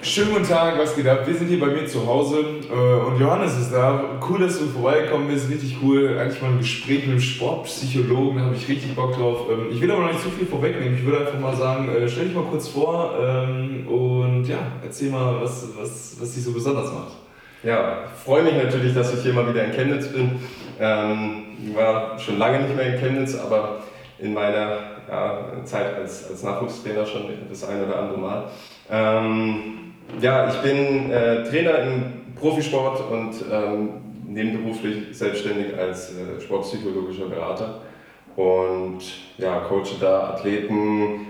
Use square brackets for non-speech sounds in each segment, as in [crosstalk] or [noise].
Schönen guten Tag, was geht ab? Wir sind hier bei mir zu Hause äh, und Johannes ist da. Cool, dass du vorbeigekommen bist, richtig cool. Eigentlich mal ein Gespräch mit einem Sportpsychologen, da habe ich richtig Bock drauf. Ähm, ich will aber noch nicht zu viel vorwegnehmen. Ich würde einfach mal sagen, äh, stell dich mal kurz vor ähm, und ja, erzähl mal, was, was, was dich so besonders macht. Ja, freue mich natürlich, dass ich hier mal wieder in Chemnitz bin. Ähm, war schon lange nicht mehr in Chemnitz, aber in meiner ja, Zeit als, als Nachwuchstrainer schon das ein oder andere Mal. Ähm, ja, ich bin äh, Trainer im Profisport und ähm, nebenberuflich selbstständig als äh, sportpsychologischer Berater und ja, coache da Athleten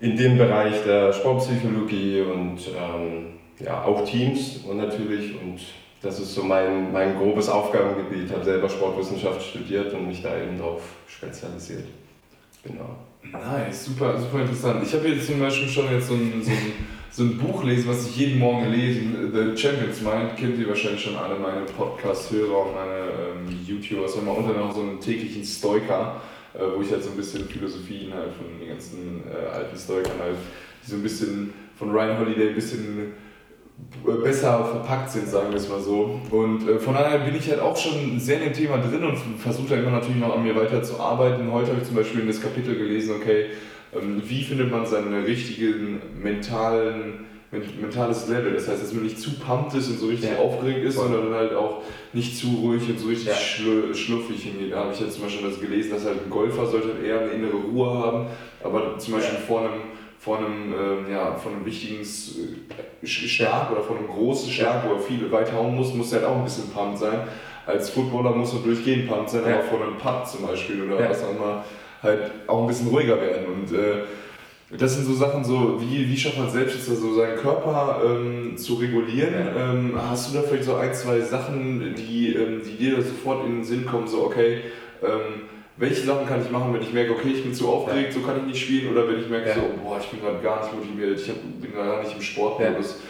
in dem Bereich der Sportpsychologie und ähm, ja, auch Teams und natürlich und das ist so mein, mein grobes Aufgabengebiet. Ich habe selber Sportwissenschaft studiert und mich da eben darauf spezialisiert. Genau. Nice, super, super interessant. Ich habe jetzt zum Beispiel schon jetzt so ein, so ein so ein Buch lesen, was ich jeden Morgen lese. The Champions Mind kennt ihr wahrscheinlich schon alle meine Podcast-Hörer und meine ähm, YouTuber. Es immer unter noch so einen täglichen Stoiker, äh, wo ich halt so ein bisschen Philosophien halt von den ganzen äh, alten Stoikern halt, so ein bisschen von Ryan Holiday ein bisschen besser verpackt sind, sagen wir es mal so. Und äh, von daher bin ich halt auch schon sehr in dem Thema drin und versuche da immer natürlich noch an mir weiter zu arbeiten. Heute habe ich zum Beispiel in das Kapitel gelesen, okay, ähm, wie findet man seinen richtigen mentalen mentales Level. Das heißt, dass man nicht zu pumped ist und so richtig ja. aufgeregt ist, sondern halt auch nicht zu ruhig und so richtig ja. schlu schluffig hingeht. Da habe ich jetzt zum Beispiel das gelesen, dass halt ein Golfer sollte eher eine innere Ruhe haben, aber zum Beispiel ja. vor einem vor einem, ähm, ja, von einem wichtigen äh, Schlag oder von einem großen Schlag, wo er viel weiter hauen muss, muss er halt auch ein bisschen pumped sein. Als Footballer muss er durchgehend pumped sein, aber vor einem Putt zum Beispiel oder was auch immer halt auch ein bisschen ruhiger werden. Und äh, das sind so Sachen, so wie, wie schafft man selbst jetzt so seinen Körper ähm, zu regulieren? Ja. Ähm, hast du da vielleicht so ein, zwei Sachen, die, ähm, die dir sofort in den Sinn kommen, so okay, ähm, welche Sachen kann ich machen, wenn ich merke, okay, ich bin zu aufgeregt, ja. so kann ich nicht spielen, oder wenn ich merke, ja. so, boah, ich bin gerade gar nicht motiviert, ich bin gar nicht im Sportmodus.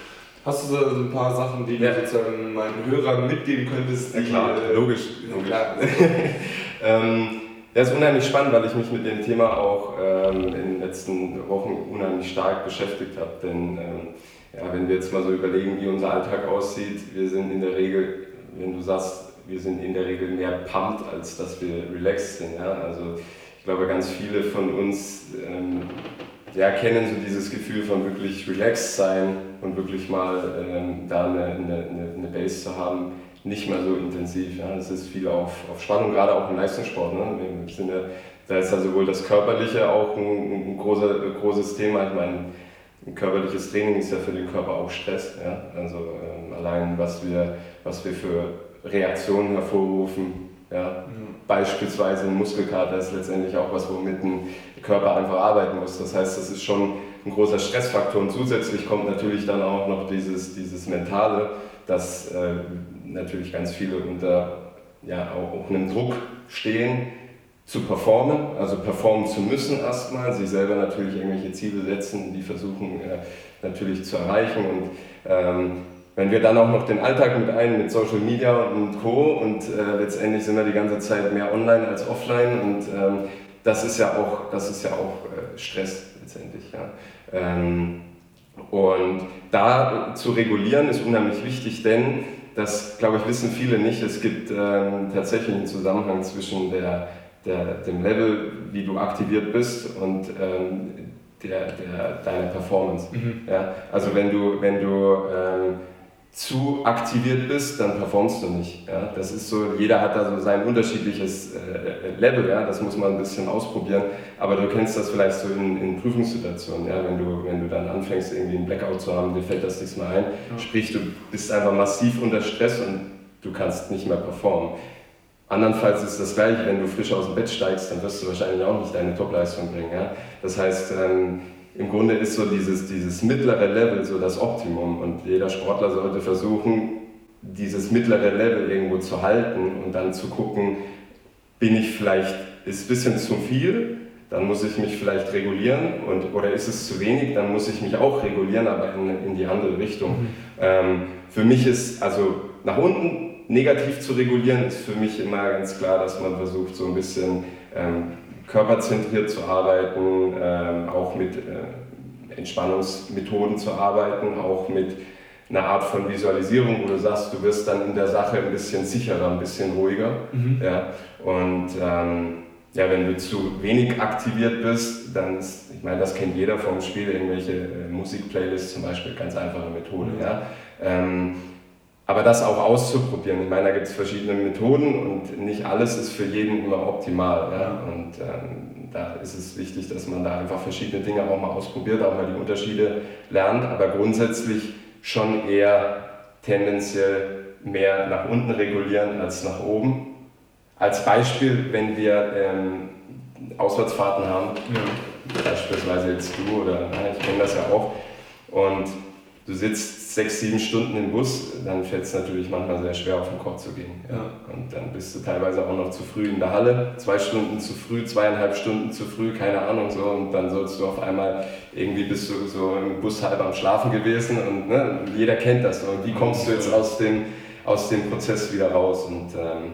Hast du so ein paar Sachen, die du sozusagen meinen Hörern mitgeben könntest? Die, ja, klar, äh, logisch. logisch. Klar. [laughs] ähm, ja, ist unheimlich spannend, weil ich mich mit dem Thema auch ähm, in den letzten Wochen unheimlich stark beschäftigt habe. Denn ähm, ja, wenn wir jetzt mal so überlegen, wie unser Alltag aussieht, wir sind in der Regel, wenn du sagst, wir sind in der Regel mehr pumped, als dass wir relaxed sind. Ja? Also ich glaube, ganz viele von uns ähm, ja, kennen so dieses Gefühl von wirklich relaxed sein und wirklich mal ähm, da eine, eine, eine Base zu haben nicht mehr so intensiv. Ja. Ist viel auf, auf Spannung, gerade auch im Leistungssport. Ne. Im Sinne, da ist ja sowohl das Körperliche auch ein, ein, großer, großes Thema. Ich meine, ein körperliches Training ist ja für den Körper auch Stress. Ja. Also ähm, allein, was wir, was wir für Reaktionen hervorrufen. Ja. Mhm. Beispielsweise ein Muskelkater ist letztendlich auch was, womit ein Körper einfach arbeiten muss. Das heißt, das ist schon ein großer Stressfaktor und zusätzlich kommt natürlich dann auch noch dieses, dieses Mentale, dass äh, natürlich ganz viele unter ja, auch einem Druck stehen, zu performen, also performen zu müssen erstmal, sich selber natürlich irgendwelche Ziele setzen, die versuchen äh, natürlich zu erreichen und ähm, wenn wir dann auch noch den Alltag mit ein, mit Social Media und Co. und äh, letztendlich sind wir die ganze Zeit mehr online als offline und ähm, das ist ja auch, das ist ja auch äh, Stress letztendlich. Ja. Ähm, und da zu regulieren ist unheimlich wichtig, denn das, glaube ich, wissen viele nicht. Es gibt ähm, tatsächlich einen Zusammenhang zwischen der, der, dem Level, wie du aktiviert bist und ähm, der, der, deiner Performance. Mhm. Ja? Also wenn du, wenn du ähm, zu aktiviert bist, dann performst du nicht. Ja? Das ist so, jeder hat da so sein unterschiedliches äh, Level, ja? das muss man ein bisschen ausprobieren, aber du kennst das vielleicht so in, in Prüfungssituationen, ja? wenn, du, wenn du dann anfängst, irgendwie einen Blackout zu haben, dir fällt das nichts mehr ein, ja. sprich, du bist einfach massiv unter Stress und du kannst nicht mehr performen. Andernfalls ist das gleiche, wenn du frisch aus dem Bett steigst, dann wirst du wahrscheinlich auch nicht deine Topleistung bringen. Ja? Das heißt, ähm, im Grunde ist so dieses, dieses mittlere Level so das Optimum und jeder Sportler sollte versuchen, dieses mittlere Level irgendwo zu halten und dann zu gucken, bin ich vielleicht, ist ein bisschen zu viel, dann muss ich mich vielleicht regulieren und, oder ist es zu wenig, dann muss ich mich auch regulieren, aber in, in die andere Richtung. Mhm. Ähm, für mich ist, also nach unten negativ zu regulieren, ist für mich immer ganz klar, dass man versucht, so ein bisschen ähm, körperzentriert zu arbeiten, ähm, auch mit äh, Entspannungsmethoden zu arbeiten, auch mit einer Art von Visualisierung, wo du sagst, du wirst dann in der Sache ein bisschen sicherer, ein bisschen ruhiger. Mhm. Ja? Und ähm, ja, wenn du zu wenig aktiviert bist, dann ist, ich meine, das kennt jeder vom Spiel, irgendwelche äh, Musikplaylists zum Beispiel, ganz einfache Methode. Mhm. Ja? Ähm, aber das auch auszuprobieren. Ich meine, da gibt es verschiedene Methoden und nicht alles ist für jeden immer optimal. Ja? Und ähm, da ist es wichtig, dass man da einfach verschiedene Dinge auch mal ausprobiert, auch mal die Unterschiede lernt, aber grundsätzlich schon eher tendenziell mehr nach unten regulieren als nach oben. Als Beispiel, wenn wir ähm, Auswärtsfahrten haben, ja. beispielsweise jetzt du oder na, ich kenne das ja auch, und du sitzt sechs, sieben Stunden im Bus, dann fällt es natürlich manchmal sehr schwer, auf den Koch zu gehen. Ja. Und dann bist du teilweise auch noch zu früh in der Halle, zwei Stunden zu früh, zweieinhalb Stunden zu früh, keine Ahnung so. Und dann sollst du auf einmal, irgendwie bist du so im Bus halb am Schlafen gewesen und ne, jeder kennt das. Und wie kommst du jetzt aus dem, aus dem Prozess wieder raus? Und ähm,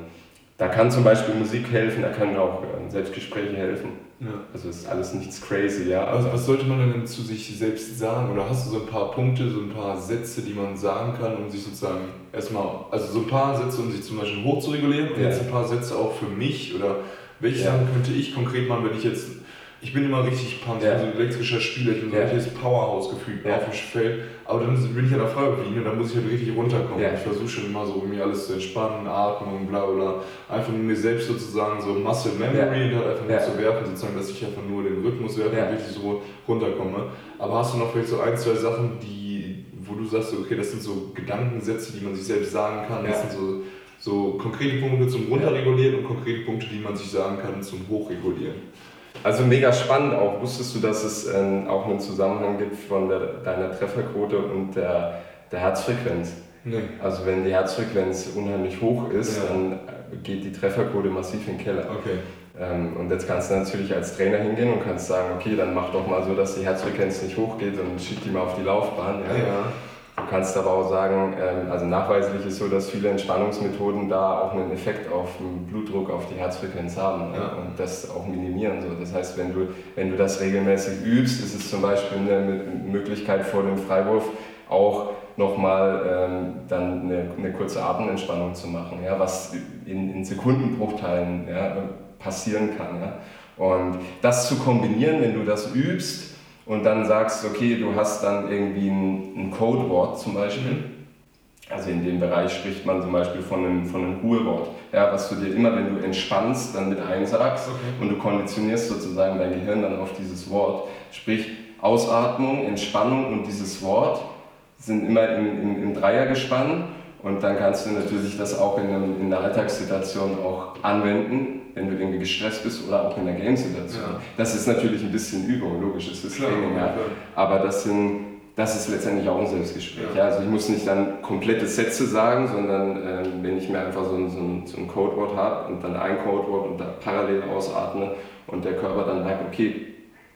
da kann zum Beispiel Musik helfen, da können auch ähm, Selbstgespräche helfen. Ja. Also ist alles nichts crazy, ja. Also was sollte man denn zu sich selbst sagen? Oder hast du so ein paar Punkte, so ein paar Sätze, die man sagen kann, um sich sozusagen erstmal, also so ein paar Sätze, um sich zum Beispiel hochzuregulieren und ja. jetzt ein paar Sätze auch für mich oder welche ja. Sachen könnte ich konkret machen, wenn ich jetzt ich bin immer richtig pumped, ja. ich bin so ein elektrischer Spieler, ich bin so ein richtiges Powerhouse gefühlt ja. auf dem Feld. Aber dann bin ich ja der Freiwilligen und dann muss ich halt richtig runterkommen. Ja. Ich versuche schon immer so, mir alles zu entspannen, Atmung, bla bla. Einfach nur mir selbst sozusagen so Muscle Memory ja. halt einfach nur zu werfen, sozusagen, dass ich einfach nur den Rhythmus werfe und richtig so runterkomme. Aber hast du noch vielleicht so ein, zwei Sachen, die, wo du sagst, okay, das sind so Gedankensätze, die man sich selbst sagen kann, das sind so so konkrete Punkte zum Runterregulieren und konkrete Punkte, die man sich sagen kann zum Hochregulieren. Also mega spannend auch. Wusstest du, dass es äh, auch einen Zusammenhang gibt von der, deiner Trefferquote und der, der Herzfrequenz? Nee. Also wenn die Herzfrequenz unheimlich hoch ist, ja. dann geht die Trefferquote massiv in den Keller. Okay. Ähm, und jetzt kannst du natürlich als Trainer hingehen und kannst sagen, okay, dann mach doch mal so, dass die Herzfrequenz nicht hochgeht und schick die mal auf die Laufbahn. Ja. ja. Du kannst aber auch sagen, ähm, also nachweislich ist so, dass viele Entspannungsmethoden da auch einen Effekt auf den Blutdruck, auf die Herzfrequenz haben ja. und das auch minimieren. So. Das heißt, wenn du, wenn du das regelmäßig übst, ist es zum Beispiel eine Möglichkeit vor dem Freiwurf auch nochmal ähm, dann eine, eine, kurze Atementspannung zu machen, ja, was in, in Sekundenbruchteilen ja, passieren kann. Ja. Und das zu kombinieren, wenn du das übst, und dann sagst, okay, du hast dann irgendwie ein, ein Codewort zum Beispiel. Mhm. Also in dem Bereich spricht man zum Beispiel von einem, von einem Ruhewort, ja, was du dir immer, wenn du entspannst, dann mit einsagst okay. und du konditionierst sozusagen dein Gehirn dann auf dieses Wort. Sprich, Ausatmung, Entspannung und dieses Wort sind immer im, im, im Dreiergespann und dann kannst du natürlich das auch in, einem, in einer Alltagssituation auch anwenden wenn du irgendwie gestresst bist oder auch in der Game-Situation. Ja. Das ist natürlich ein bisschen Übung, logisch, es ist Training, ja. aber das, sind, das ist letztendlich auch ein Selbstgespräch. Ja. Also ich muss nicht dann komplette Sätze sagen, sondern äh, wenn ich mir einfach so ein, so ein, so ein Codewort habe und dann ein Codewort und da parallel ausatme und der Körper dann merkt, okay,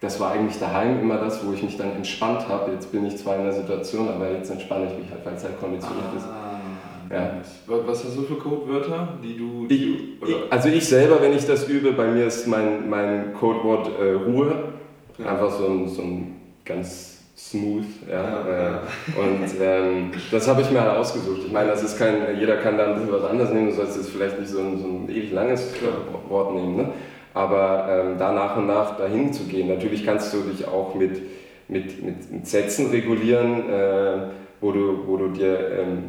das war eigentlich daheim immer das, wo ich mich dann entspannt habe. Jetzt bin ich zwar in der Situation, aber jetzt entspanne ich mich halt, weil es halt konditioniert ah. ist. Ja. Was hast du für Codewörter, die du. Ich, also ich selber, wenn ich das übe, bei mir ist mein, mein Codewort äh, Ruhe. Ja. Einfach so ein, so ein ganz smooth. Ja, ja. Äh, und ähm, das habe ich mir halt ausgesucht. Ich meine, das ist kein, jeder kann da ein bisschen was anderes nehmen, du sollst jetzt vielleicht nicht so ein, so ein ewig langes Wort nehmen. Ne? Aber ähm, da nach und nach dahin zu gehen, natürlich kannst du dich auch mit, mit, mit, mit Sätzen regulieren, äh, wo, du, wo du dir ähm,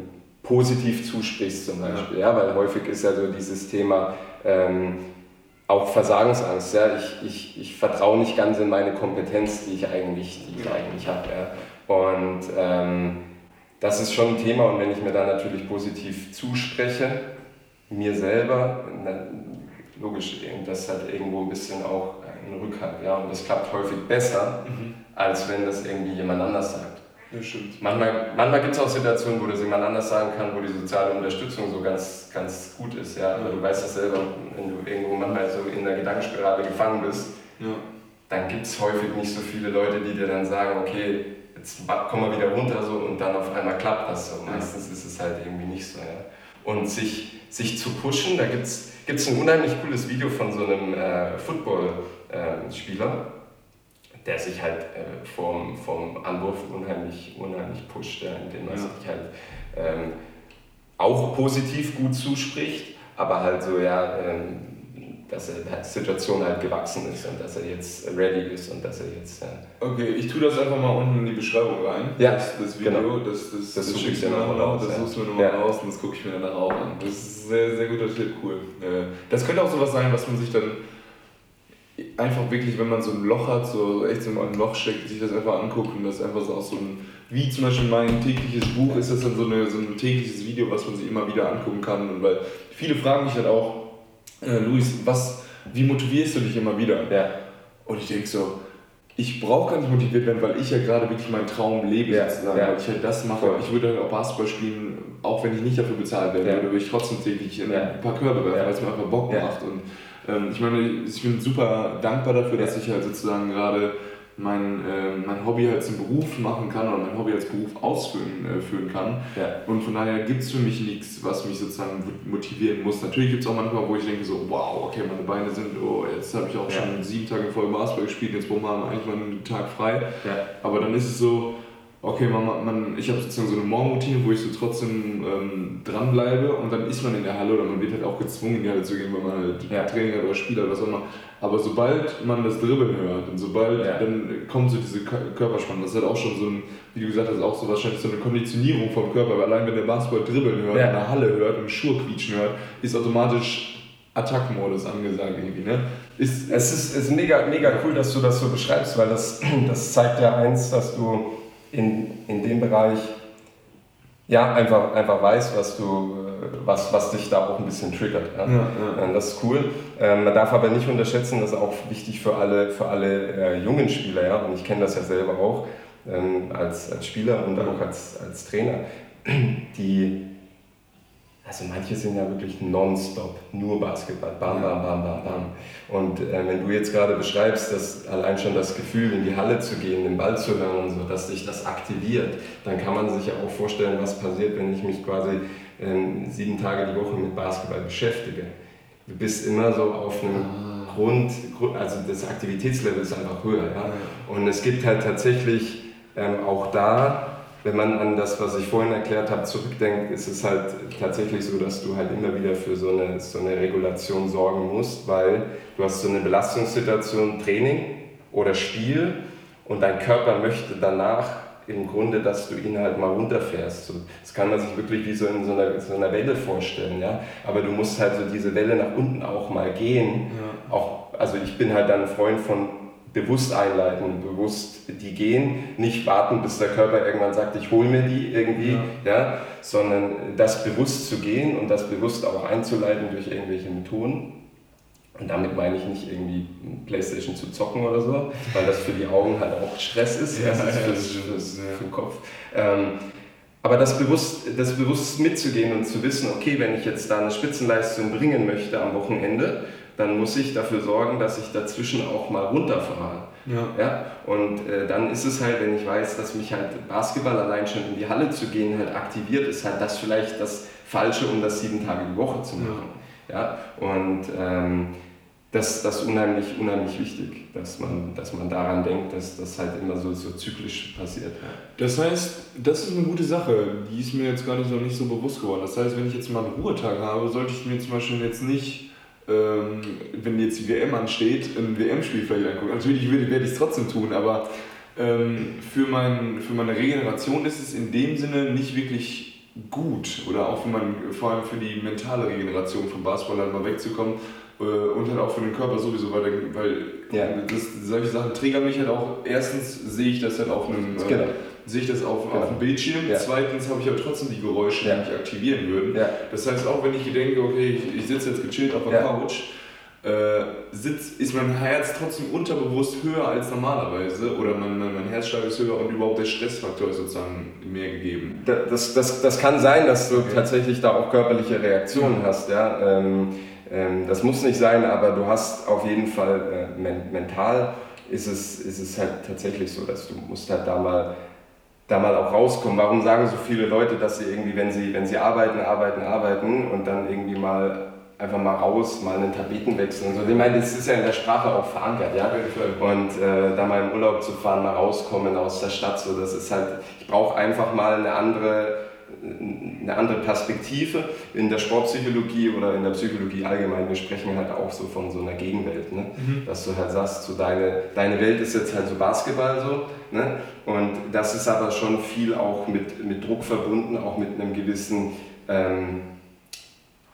positiv zusprichst zum Beispiel. Ja. ja. weil häufig ist ja so dieses Thema ähm, auch Versagensangst. Ja? Ich, ich, ich vertraue nicht ganz in meine Kompetenz, die ich eigentlich, die ich eigentlich habe. Ja? Und ähm, das ist schon ein Thema und wenn ich mir dann natürlich positiv zuspreche, mir selber, logisch, das hat irgendwo ein bisschen auch einen Rückhalt. Ja? Und das klappt häufig besser, mhm. als wenn das irgendwie jemand anders sagt. Das stimmt. Manchmal, manchmal gibt es auch Situationen, wo das jemand anders sagen kann, wo die soziale Unterstützung so ganz, ganz gut ist. Ja? Aber du weißt das selber, wenn du irgendwo manchmal so in der Gedankenspirale gefangen bist, ja. dann gibt es häufig nicht so viele Leute, die dir dann sagen, okay, jetzt komm mal wieder runter so und dann auf einmal klappt das so. Meistens ist es halt irgendwie nicht so. Ja? Und sich, sich zu pushen, da gibt es ein unheimlich cooles Video von so einem äh, Football-Spieler. Äh, der sich halt äh, vom, vom Anwurf unheimlich, unheimlich pusht, ja, indem er ja. sich halt ähm, auch positiv gut zuspricht, aber halt so, ja, ähm, dass er der Situation halt gewachsen ist und dass er jetzt ready ist und dass er jetzt. Ja. Okay, ich tue das einfach mal unten in die Beschreibung rein. Ja, das, das Video, genau. das, das, das, das suche ich mir nochmal raus. Das suchst du mir nochmal ja. raus und das gucke ich mir danach auch an. Das ist ein sehr, sehr guter Tipp, cool. Das könnte auch sowas sein, was man sich dann einfach wirklich, wenn man so ein Loch hat, so echt so ein Loch steckt, sich das einfach anguckt und das einfach so aus so ein, wie zum Beispiel mein tägliches Buch, ist das dann so, eine, so ein tägliches Video, was man sich immer wieder angucken kann. Und weil viele fragen mich halt auch, äh, Luis, was, wie motivierst du dich immer wieder? Ja. Und ich denke so, ich brauche gar nicht motiviert werden, weil ich ja gerade wirklich meinen Traum lebe, ja, sozusagen, ja. weil ich halt das mache. Voll. Ich würde halt auch Basketball spielen, auch wenn ich nicht dafür bezahlt werde, ja. würde ich trotzdem täglich in ein paar Körbe werfen, weil es mir einfach Bock macht. Und ähm, ich meine, ich bin super dankbar dafür, dass ich halt sozusagen gerade mein, äh, mein Hobby halt zum Beruf machen kann oder mein Hobby als Beruf ausführen äh, führen kann. Ja. Und von daher gibt es für mich nichts, was mich sozusagen motivieren muss. Natürlich gibt es auch manchmal, wo ich denke so, wow, okay, meine Beine sind, oh, jetzt habe ich auch ja. schon sieben Tage voll Basketball gespielt, jetzt brauchen wir eigentlich mal einen Tag frei. Ja. Aber dann ist es so, okay, man, man, ich habe sozusagen so eine Morgenroutine, wo ich so trotzdem ähm, dranbleibe und dann ist man in der Halle oder man wird halt auch gezwungen, in die Halle zu gehen, weil man halt ja. Training hat oder Spieler oder was auch immer. Aber sobald man das Dribbeln hört und sobald ja. dann kommt so diese Körperspannung, das ist halt auch schon so ein, wie du gesagt hast, auch so wahrscheinlich so eine Konditionierung vom Körper, weil allein wenn der Basketball dribbeln hört, ja. in der Halle hört und Schuhe quietschen hört, ist automatisch Attack-Modus angesagt irgendwie, ne? Ist, es ist, ist mega, mega cool, dass du das so beschreibst, weil das, [clears throat] das zeigt ja eins, dass du in, in dem Bereich ja, einfach, einfach weißt, was, du, was, was dich da auch ein bisschen triggert. Ja? Ja, ja. Das ist cool. Ähm, man darf aber nicht unterschätzen, das ist auch wichtig für alle, für alle äh, jungen Spieler. Ja? Und ich kenne das ja selber auch ähm, als, als Spieler und auch als, als Trainer. Die also manche sind ja wirklich nonstop, nur Basketball, bam, bam, bam, bam, bam. Und äh, wenn du jetzt gerade beschreibst, dass allein schon das Gefühl, in die Halle zu gehen, den Ball zu hören und so, dass sich das aktiviert, dann kann man sich ja auch vorstellen, was passiert, wenn ich mich quasi äh, sieben Tage die Woche mit Basketball beschäftige. Du bist immer so auf einem ah. Grund, also das Aktivitätslevel ist einfach höher. Ja? Und es gibt halt tatsächlich ähm, auch da wenn man an das, was ich vorhin erklärt habe, zurückdenkt, ist es halt tatsächlich so, dass du halt immer wieder für so eine, so eine Regulation sorgen musst, weil du hast so eine Belastungssituation, Training oder Spiel und dein Körper möchte danach im Grunde, dass du ihn halt mal runterfährst. das kann man sich wirklich wie so in so einer, so einer Welle vorstellen. Ja? Aber du musst halt so diese Welle nach unten auch mal gehen. Ja. Auch, also ich bin halt dann ein Freund von bewusst einleiten, bewusst die gehen, nicht warten, bis der Körper irgendwann sagt, ich hole mir die irgendwie, ja. ja. sondern das bewusst zu gehen und das bewusst auch einzuleiten durch irgendwelche Methoden. Und damit meine ich nicht irgendwie Playstation zu zocken oder so, weil das für die Augen halt auch Stress ist, ja, das ist für, ja, das, für den Kopf. Ähm, aber das bewusst, das bewusst mitzugehen und zu wissen, okay, wenn ich jetzt da eine Spitzenleistung bringen möchte am Wochenende, dann muss ich dafür sorgen, dass ich dazwischen auch mal runterfahre. Ja. Ja? Und äh, dann ist es halt, wenn ich weiß, dass mich halt Basketball allein schon in die Halle zu gehen halt aktiviert, ist halt das vielleicht das Falsche, um das sieben Tage die Woche zu machen. Ja? ja? Und ähm, das, das ist unheimlich, unheimlich wichtig, dass man, dass man daran denkt, dass das halt immer so, so zyklisch passiert. Das heißt, das ist eine gute Sache, die ist mir jetzt gar nicht so, nicht so bewusst geworden. Das heißt, wenn ich jetzt mal einen Ruhetag habe, sollte ich mir zum Beispiel jetzt nicht ähm, wenn jetzt die WM ansteht, ein WM-Spiel vielleicht angucken. Natürlich werde ich es trotzdem tun, aber ähm, für, mein, für meine Regeneration ist es in dem Sinne nicht wirklich gut oder auch für mein, vor allem für die mentale Regeneration vom Basketball halt mal wegzukommen äh, und halt auch für den Körper sowieso, weil, weil ja. das, solche Sachen triggern mich halt auch. Erstens sehe ich das halt auf einem. Genau sehe ich das auf, genau. auf dem Bildschirm. Ja. Zweitens habe ich aber trotzdem die Geräusche, ja. die mich aktivieren würden. Ja. Das heißt, auch wenn ich denke, okay, ich, ich sitze jetzt gechillt auf der Couch, äh, sitzt, ist mein Herz trotzdem unterbewusst höher als normalerweise oder mein, mein, mein Herzschlag ist höher und überhaupt der Stressfaktor ist sozusagen mehr gegeben. Das, das, das kann sein, dass du okay. tatsächlich da auch körperliche Reaktionen hast. Ja? Ähm, ähm, das muss nicht sein, aber du hast auf jeden Fall äh, men mental ist es, ist es halt tatsächlich so, dass du musst halt da mal da mal auch rauskommen. Warum sagen so viele Leute, dass sie irgendwie, wenn sie, wenn sie arbeiten, arbeiten, arbeiten und dann irgendwie mal einfach mal raus, mal einen Tapetenwechsel und so. Ich meine, das ist ja in der Sprache auch verankert, ja. Und äh, da mal im Urlaub zu fahren, mal rauskommen aus der Stadt, so, das ist halt, ich brauche einfach mal eine andere eine andere Perspektive in der Sportpsychologie oder in der Psychologie allgemein. Wir sprechen halt auch so von so einer Gegenwelt, ne? Mhm. dass du halt sagst, so deine, deine Welt ist jetzt halt so Basketball so. Ne? Und das ist aber schon viel auch mit, mit Druck verbunden, auch mit einem gewissen ähm,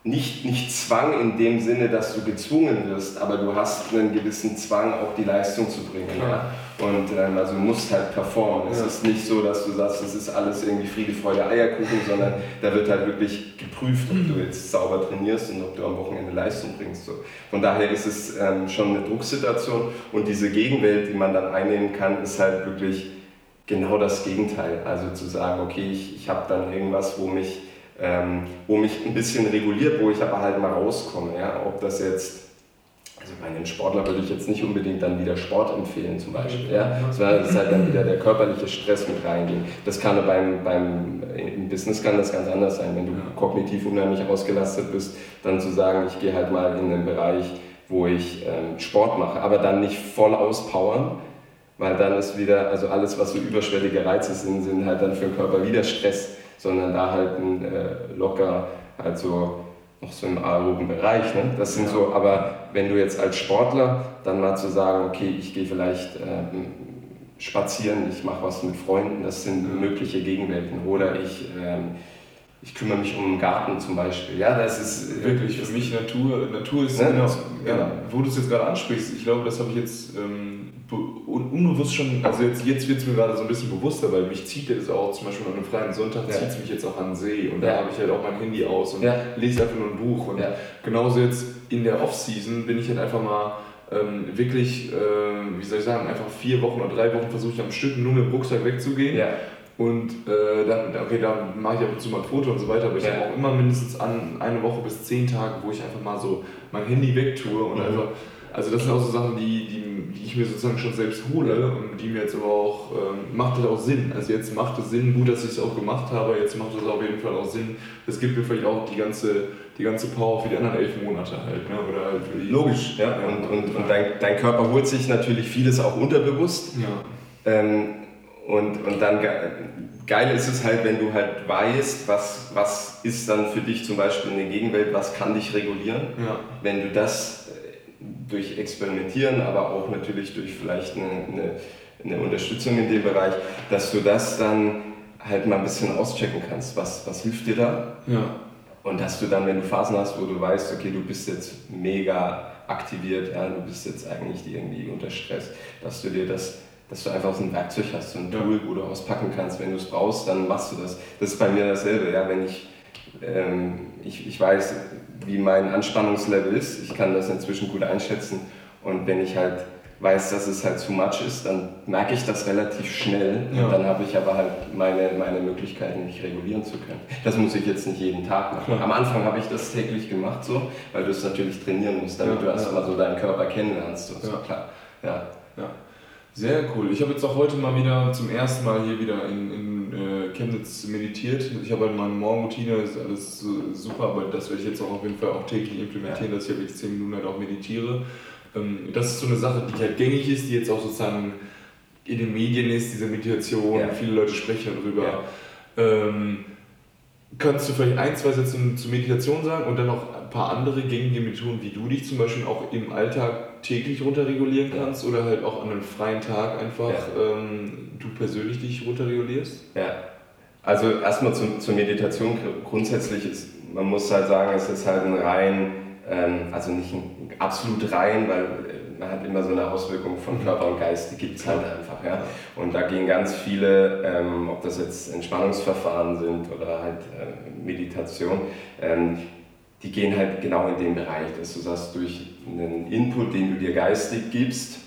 nicht, nicht Zwang in dem Sinne, dass du gezwungen wirst, aber du hast einen gewissen Zwang, auch die Leistung zu bringen. Ja. Und ähm, also musst halt performen. Es ja. ist nicht so, dass du sagst, das ist alles irgendwie Friede, Freude, Eierkuchen, sondern da wird halt wirklich geprüft, ob du jetzt sauber trainierst und ob du am Wochenende Leistung bringst. So. Von daher ist es ähm, schon eine Drucksituation und diese Gegenwelt, die man dann einnehmen kann, ist halt wirklich genau das Gegenteil. Also zu sagen, okay, ich, ich habe dann irgendwas, wo mich ähm, wo mich ein bisschen reguliert, wo ich aber halt mal rauskomme. Ja? Ob das jetzt, also bei einem Sportler würde ich jetzt nicht unbedingt dann wieder Sport empfehlen zum Beispiel. Ja? Das ist halt dann wieder der körperliche Stress mit reingehen. Das kann beim, beim im Business kann das ganz anders sein. Wenn du kognitiv unheimlich ausgelastet bist, dann zu sagen, ich gehe halt mal in den Bereich, wo ich ähm, Sport mache, aber dann nicht voll auspowern, weil dann ist wieder, also alles, was so überschwellige Reize sind, sind halt dann für den Körper wieder Stress sondern da halt ein, äh, locker, also noch so im aeroben Bereich. Ne? Das sind so, aber wenn du jetzt als Sportler dann mal zu sagen, okay, ich gehe vielleicht ähm, spazieren, ich mache was mit Freunden, das sind mögliche Gegenwelten. Oder ich, ähm, ich kümmere mich um den Garten zum Beispiel. Ja, das ist äh, wirklich für mich Natur. Natur ist, ne? genau, ja, wo du es jetzt gerade ansprichst, ich glaube, das habe ich jetzt ähm, unbewusst schon, also jetzt, jetzt wird es mir gerade so ein bisschen bewusster, weil mich zieht das auch, zum Beispiel an einem freien Sonntag ja. zieht es mich jetzt auch an den See und ja. da habe ich halt auch mein Handy aus und ja. lese einfach nur ein Buch. Und genauso jetzt in der Off-Season bin ich halt einfach mal ähm, wirklich, äh, wie soll ich sagen, einfach vier Wochen oder drei Wochen versuche ich am Stück nur mit dem Rucksack wegzugehen. Und äh, dann, okay, da mache ich ab und zu mal ein Foto und so weiter, aber ich habe auch immer mindestens an eine Woche bis zehn Tage, wo ich einfach mal so mein Handy wegtue und mhm. einfach also das sind auch so Sachen, die, die, die ich mir sozusagen schon selbst hole und die mir jetzt aber auch, ähm, macht das auch Sinn. Also jetzt macht es Sinn, gut, dass ich es auch gemacht habe, jetzt macht es auf jeden Fall auch Sinn. Es gibt mir vielleicht auch die ganze, die ganze Power für die anderen elf Monate halt. Ne? Oder halt für die, Logisch, ja. ja und, und, und dein, dein Körper holt sich natürlich vieles auch unterbewusst. Ja. Ähm, und, und dann geil ist es halt, wenn du halt weißt, was, was ist dann für dich zum Beispiel eine Gegenwelt, was kann dich regulieren. Ja. Wenn du das durch Experimentieren, aber auch natürlich durch vielleicht eine, eine, eine, Unterstützung in dem Bereich, dass du das dann halt mal ein bisschen auschecken kannst. Was, was hilft dir da? Ja. Und dass du dann, wenn du Phasen hast, wo du weißt, okay, du bist jetzt mega aktiviert, ja, du bist jetzt eigentlich irgendwie unter Stress, dass du dir das dass du einfach so ein Werkzeug hast, so ein Tool, wo du auspacken kannst. Wenn du es brauchst, dann machst du das. Das ist bei mir dasselbe. Ja? Wenn ich, ähm, ich, ich weiß, wie mein Anspannungslevel ist. Ich kann das inzwischen gut einschätzen. Und wenn ich halt weiß, dass es halt zu much ist, dann merke ich das relativ schnell. Ja. Und dann habe ich aber halt meine, meine Möglichkeiten, mich regulieren zu können. Das muss ich jetzt nicht jeden Tag machen. Am Anfang habe ich das täglich gemacht, so, weil du es natürlich trainieren musst, damit ja, du erstmal ja. so deinen Körper kennenlernst. Und so. Klar. Ja. ja. Sehr cool. Ich habe jetzt auch heute mal wieder zum ersten Mal hier wieder in, in Chemnitz meditiert. Ich habe halt meine Morgenroutine, ist alles super, aber das werde ich jetzt auch auf jeden Fall auch täglich implementieren, ja. dass ich halt wirklich 10 Minuten halt auch meditiere. Ähm, das ist so eine Sache, die halt gängig ist, die jetzt auch sozusagen in den Medien ist, diese Meditation. Ja. Viele Leute sprechen darüber. Ja. Ähm, kannst du vielleicht ein, zwei Sätze zur Meditation sagen und dann noch ein paar andere gängige Methoden, wie du dich zum Beispiel auch im Alltag täglich runterregulieren kannst oder halt auch an einem freien Tag einfach ähm, du persönlich dich runterregulierst? Ja, also erstmal zu, zur Meditation. Grundsätzlich ist, man muss halt sagen, es ist halt ein rein, ähm, also nicht ein absolut rein, weil äh, man hat immer so eine Auswirkung von. Körper und Geist, die gibt es halt einfach. Ja? Und da gehen ganz viele, ähm, ob das jetzt Entspannungsverfahren sind oder halt äh, Meditation, ähm, die gehen halt genau in den Bereich, dass du sagst, durch einen Input, den du dir geistig gibst,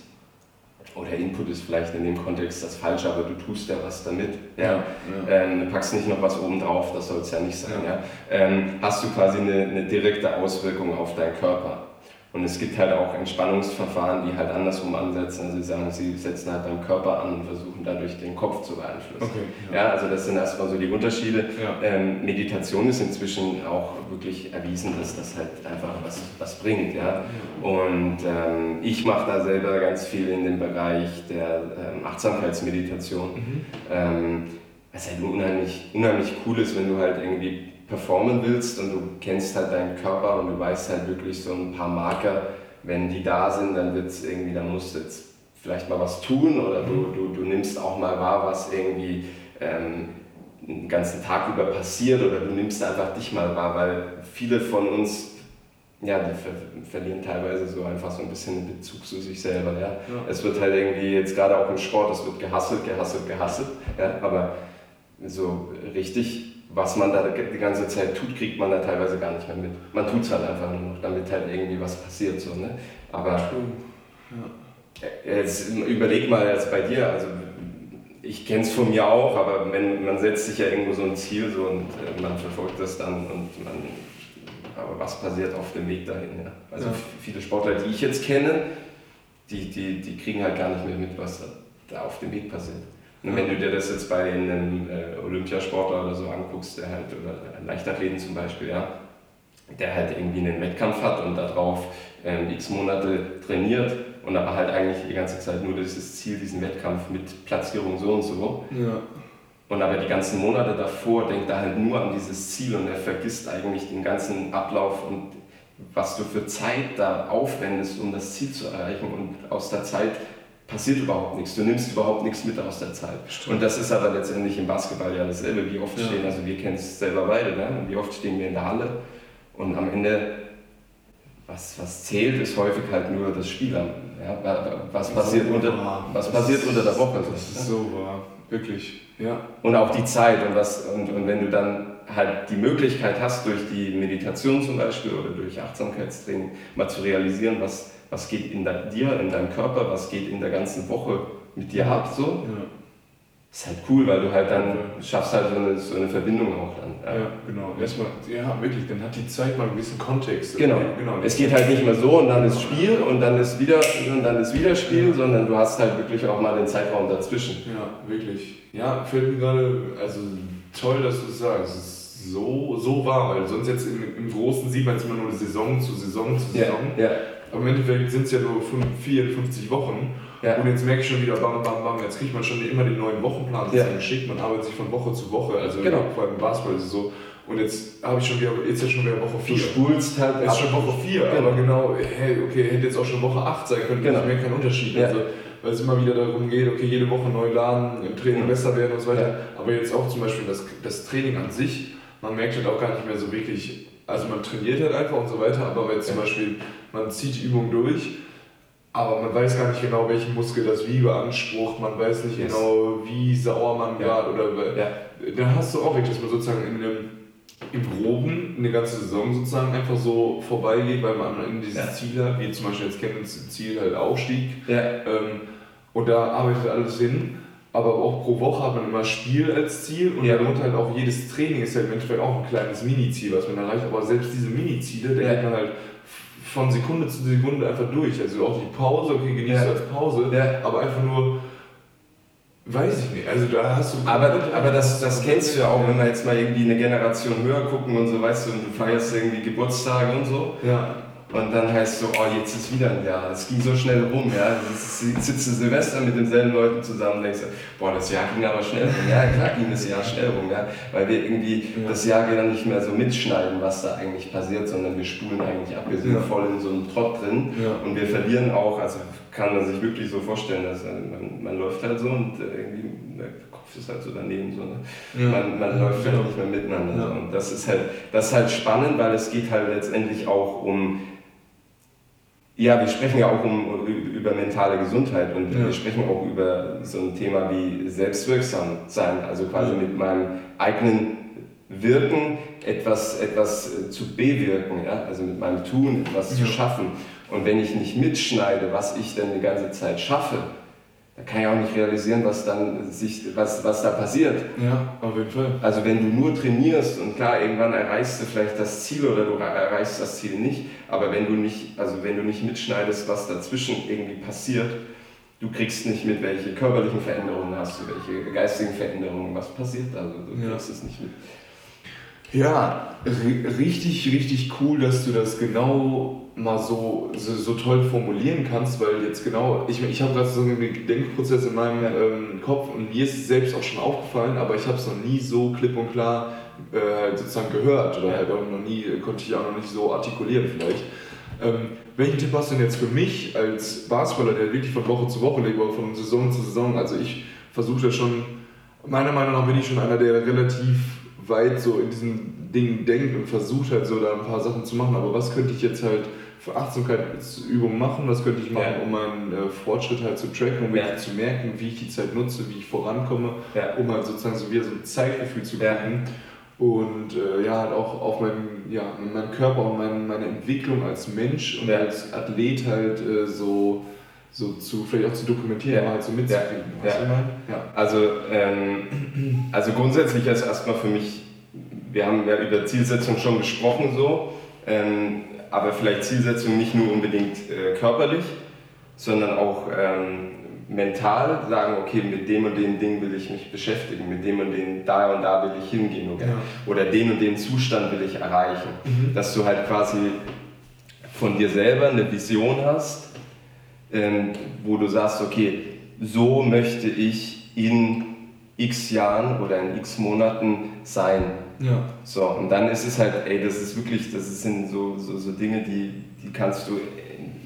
oder Input ist vielleicht in dem Kontext das Falsche, aber du tust ja was damit. Ja? ja, Ähm, packst nicht noch was oben drauf, das soll es ja nicht sein. Ja. ja? Ähm, hast du quasi eine, eine, direkte Auswirkung auf deinen Körper. Und es gibt halt auch Entspannungsverfahren, die halt andersrum ansetzen. Also sie sagen, sie setzen halt deinen Körper an und versuchen dadurch den Kopf zu beeinflussen. Okay, ja. ja. also das sind erstmal so die Unterschiede. Ja. Ähm, Meditation ist inzwischen auch wirklich erwiesen, dass das halt einfach was, was bringt. Ja? Und ähm, ich mache da selber ganz viel in dem Bereich der ähm, Achtsamkeitsmeditation. Mhm. Ähm, was halt unheimlich, unheimlich cool ist, wenn du halt irgendwie performen willst und du kennst halt deinen Körper und du weißt halt wirklich so ein paar Marker, wenn die da sind, dann wird es irgendwie, dann musst du jetzt vielleicht mal was tun oder du, du, du nimmst auch mal wahr, was irgendwie ähm, den ganzen Tag über passiert oder du nimmst einfach dich mal wahr, weil viele von uns, ja, die ver verlieren teilweise so einfach so ein bisschen den Bezug zu sich selber, ja. ja. Es wird halt irgendwie, jetzt gerade auch im Sport, es wird gehasselt, gehasselt, gehasselt, ja, aber so richtig was man da die ganze Zeit tut, kriegt man da teilweise gar nicht mehr mit. Man tut es halt einfach nur noch, damit halt irgendwie was passiert. So, ne? Aber ja. jetzt überleg mal jetzt bei dir, also ich kenne es von mir auch, aber wenn, man setzt sich ja irgendwo so ein Ziel so und äh, man verfolgt das dann und man, aber was passiert auf dem Weg dahin? Ja? Also ja. viele Sportler, die ich jetzt kenne, die, die, die kriegen halt gar nicht mehr mit, was da, da auf dem Weg passiert. Und wenn du dir das jetzt bei einem äh, Olympiasportler oder so anguckst, der halt, oder Leichtathleten zum Beispiel, ja, der halt irgendwie einen Wettkampf hat und darauf ähm, x Monate trainiert und aber halt eigentlich die ganze Zeit nur dieses Ziel, diesen Wettkampf mit Platzierung so und so. Ja. Und aber die ganzen Monate davor denkt er halt nur an dieses Ziel und er vergisst eigentlich den ganzen Ablauf und was du für Zeit da aufwendest, um das Ziel zu erreichen und aus der Zeit passiert überhaupt nichts. Du nimmst überhaupt nichts mit aus der Zeit. Stimmt. Und das ist aber letztendlich im Basketball ja dasselbe. Wie oft ja. stehen, also wir kennen es selber beide, ne? wie oft stehen wir in der Halle und am Ende, was, was zählt, ist häufig halt nur das Spiel. Ja? Was, passiert unter, was passiert unter der Woche? Das ist so wahr, wirklich. Ja. Und auch die Zeit und, was, und, und wenn du dann halt die Möglichkeit hast, durch die Meditation zum Beispiel oder durch Achtsamkeitstraining mal zu realisieren, was, was geht in dir, in deinem Körper, was geht in der ganzen Woche mit dir ab, so. Ja. Ist halt cool, weil du halt dann schaffst halt so eine, so eine Verbindung auch dann. Ja, ja genau. Erstmal, ja, wirklich, dann hat die Zeit mal einen gewissen Kontext. Genau. genau. Es geht halt nicht mehr so und dann ist Spiel und dann ist wieder, und dann ist wieder Spiel, sondern du hast halt wirklich auch mal den Zeitraum dazwischen. Ja, wirklich. Ja, fällt mir gerade, also toll, dass du es sagst. Es so, so wahr, weil sonst jetzt im, im Großen sieht man es immer nur Saison zu Saison zu Saison. Ja, ja. Aber im Endeffekt sind es ja nur 54 Wochen. Ja. Und jetzt merke ich schon wieder, bam, bam, bam, jetzt kriegt man schon immer den neuen Wochenplan ja. geschickt. Man arbeitet sich von Woche zu Woche. Also genau. vor allem im Basketball ist es so. Und jetzt habe ich schon wieder, jetzt ist schon wieder Woche 4. Du spulst halt. Ist schon Woche 4, genau. aber genau, hey, okay, hätte jetzt auch schon Woche 8 sein können, genau. mehr kein Unterschied. Ja. Also, weil es immer wieder darum geht, okay, jede Woche neu laden, im Training mhm. besser werden und so weiter. Ja. Aber jetzt auch zum Beispiel das, das Training an sich, man merkt halt auch gar nicht mehr so wirklich, also man trainiert halt einfach und so weiter, aber wenn zum Beispiel man zieht die Übung durch, aber man weiß gar nicht genau, welchen Muskel das wie beansprucht, man weiß nicht yes. genau, wie sauer man ja. gerade oder. Ja. Da hast du auch recht, dass man sozusagen in einem, im Groben eine ganze Saison sozusagen einfach so vorbeigeht, weil man in dieses ja. Ziel hat, wie zum Beispiel jetzt kennen das Ziel halt Aufstieg. Ja. Ähm, und da arbeitet alles hin. Aber auch pro Woche hat man immer Spiel als Ziel und ja. darunter halt auch jedes Training ist ja im Endeffekt auch ein kleines Mini-Ziel, was man erreicht. Aber selbst diese Mini-Ziele, da geht man halt von Sekunde zu Sekunde einfach durch. Also auch die Pause, okay, genießt ja. als Pause, ja. aber einfach nur, weiß ich nicht. Also da hast du. Aber, aber das, das kennst du ja auch, wenn wir jetzt mal irgendwie eine Generation höher gucken und so, weißt du, und du feierst irgendwie Geburtstage und so. Ja. Und dann heißt es so, oh, jetzt ist wieder ein Jahr. Es ging so schnell rum, ja. Jetzt sitzt du Silvester mit denselben Leuten zusammen und denkst, boah, das Jahr ging aber schnell rum. Ja, klar ging das Jahr schnell rum, ja. Weil wir irgendwie ja. das Jahr dann nicht mehr so mitschneiden, was da eigentlich passiert, sondern wir spulen eigentlich ab. Wir sind ja. voll in so einem Trott drin ja. und wir verlieren auch, also kann man sich wirklich so vorstellen, dass man, man läuft halt so und irgendwie der Kopf ist halt so daneben so. Ne? Man, man läuft halt nicht mehr miteinander. Und das ist halt, das ist halt spannend, weil es geht halt letztendlich auch um ja, wir sprechen ja auch um, über mentale Gesundheit und ja. wir sprechen auch über so ein Thema wie selbstwirksam sein, also quasi ja. mit meinem eigenen Wirken etwas, etwas äh, zu bewirken, ja? also mit meinem Tun etwas ja. zu schaffen. Und wenn ich nicht mitschneide, was ich denn die ganze Zeit schaffe, da kann ich auch nicht realisieren, was dann sich, was, was da passiert. Ja, auf jeden Fall. Also wenn du nur trainierst und klar, irgendwann erreichst du vielleicht das Ziel oder du erreichst das Ziel nicht, aber wenn du nicht, also wenn du nicht mitschneidest, was dazwischen irgendwie passiert, du kriegst nicht mit, welche körperlichen Veränderungen hast du, welche geistigen Veränderungen, was passiert, also du ja. kriegst es nicht mit. Ja, richtig, richtig cool, dass du das genau mal so, so, so toll formulieren kannst, weil jetzt genau, ich, ich habe gerade so einen Denkprozess in meinem ähm, Kopf und mir ist es selbst auch schon aufgefallen, aber ich habe es noch nie so klipp und klar äh, sozusagen gehört oder halt auch noch nie, konnte ich auch noch nicht so artikulieren vielleicht. Ähm, welchen Tipp hast du denn jetzt für mich als Basketballer, der wirklich von Woche zu Woche lebt oder von Saison zu Saison? Also ich versuche ja schon, meiner Meinung nach bin ich schon einer, der relativ weit so in diesen Dingen denkt und versucht halt so da ein paar Sachen zu machen. Aber was könnte ich jetzt halt für Achtsamkeitsübungen machen? Was könnte ich machen, ja. um meinen äh, Fortschritt halt zu tracken, um ja. zu merken, wie ich die Zeit nutze, wie ich vorankomme, ja. um halt sozusagen so wieder so ein Zeitgefühl zu kriegen. Und äh, ja, halt auch auf meinen, ja, meinen Körper und mein, meine Entwicklung als Mensch und als Athlet halt äh, so so zu, vielleicht auch zu dokumentieren, ja. halt so mitzukriegen. Ja. Ja. Also, ähm, also grundsätzlich ist erstmal für mich, wir haben ja über Zielsetzung schon gesprochen so, ähm, aber vielleicht Zielsetzung nicht nur unbedingt äh, körperlich, sondern auch ähm, mental sagen, okay, mit dem und dem Ding will ich mich beschäftigen, mit dem und dem, da und da will ich hingehen oder, oder den und den Zustand will ich erreichen. Mhm. Dass du halt quasi von dir selber eine Vision hast, ähm, wo du sagst, okay, so möchte ich in x Jahren oder in x Monaten sein. Ja. So, und dann ist es halt, ey, das ist wirklich, das sind so, so, so Dinge, die, die kannst du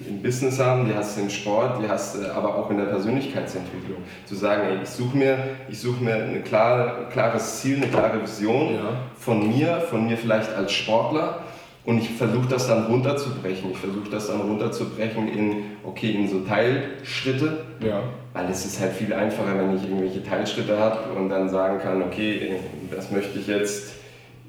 im Business haben, die hast du im Sport, die hast du aber auch in der Persönlichkeitsentwicklung. Zu sagen, ey, ich suche mir, such mir ein klar, klares Ziel, eine klare Vision ja. von mir, von mir vielleicht als Sportler und ich versuche das dann runterzubrechen. Ich versuche das dann runterzubrechen in, okay, in so Teilschritte. Ja. Weil es ist halt viel einfacher, wenn ich irgendwelche Teilschritte habe und dann sagen kann, okay, das möchte ich jetzt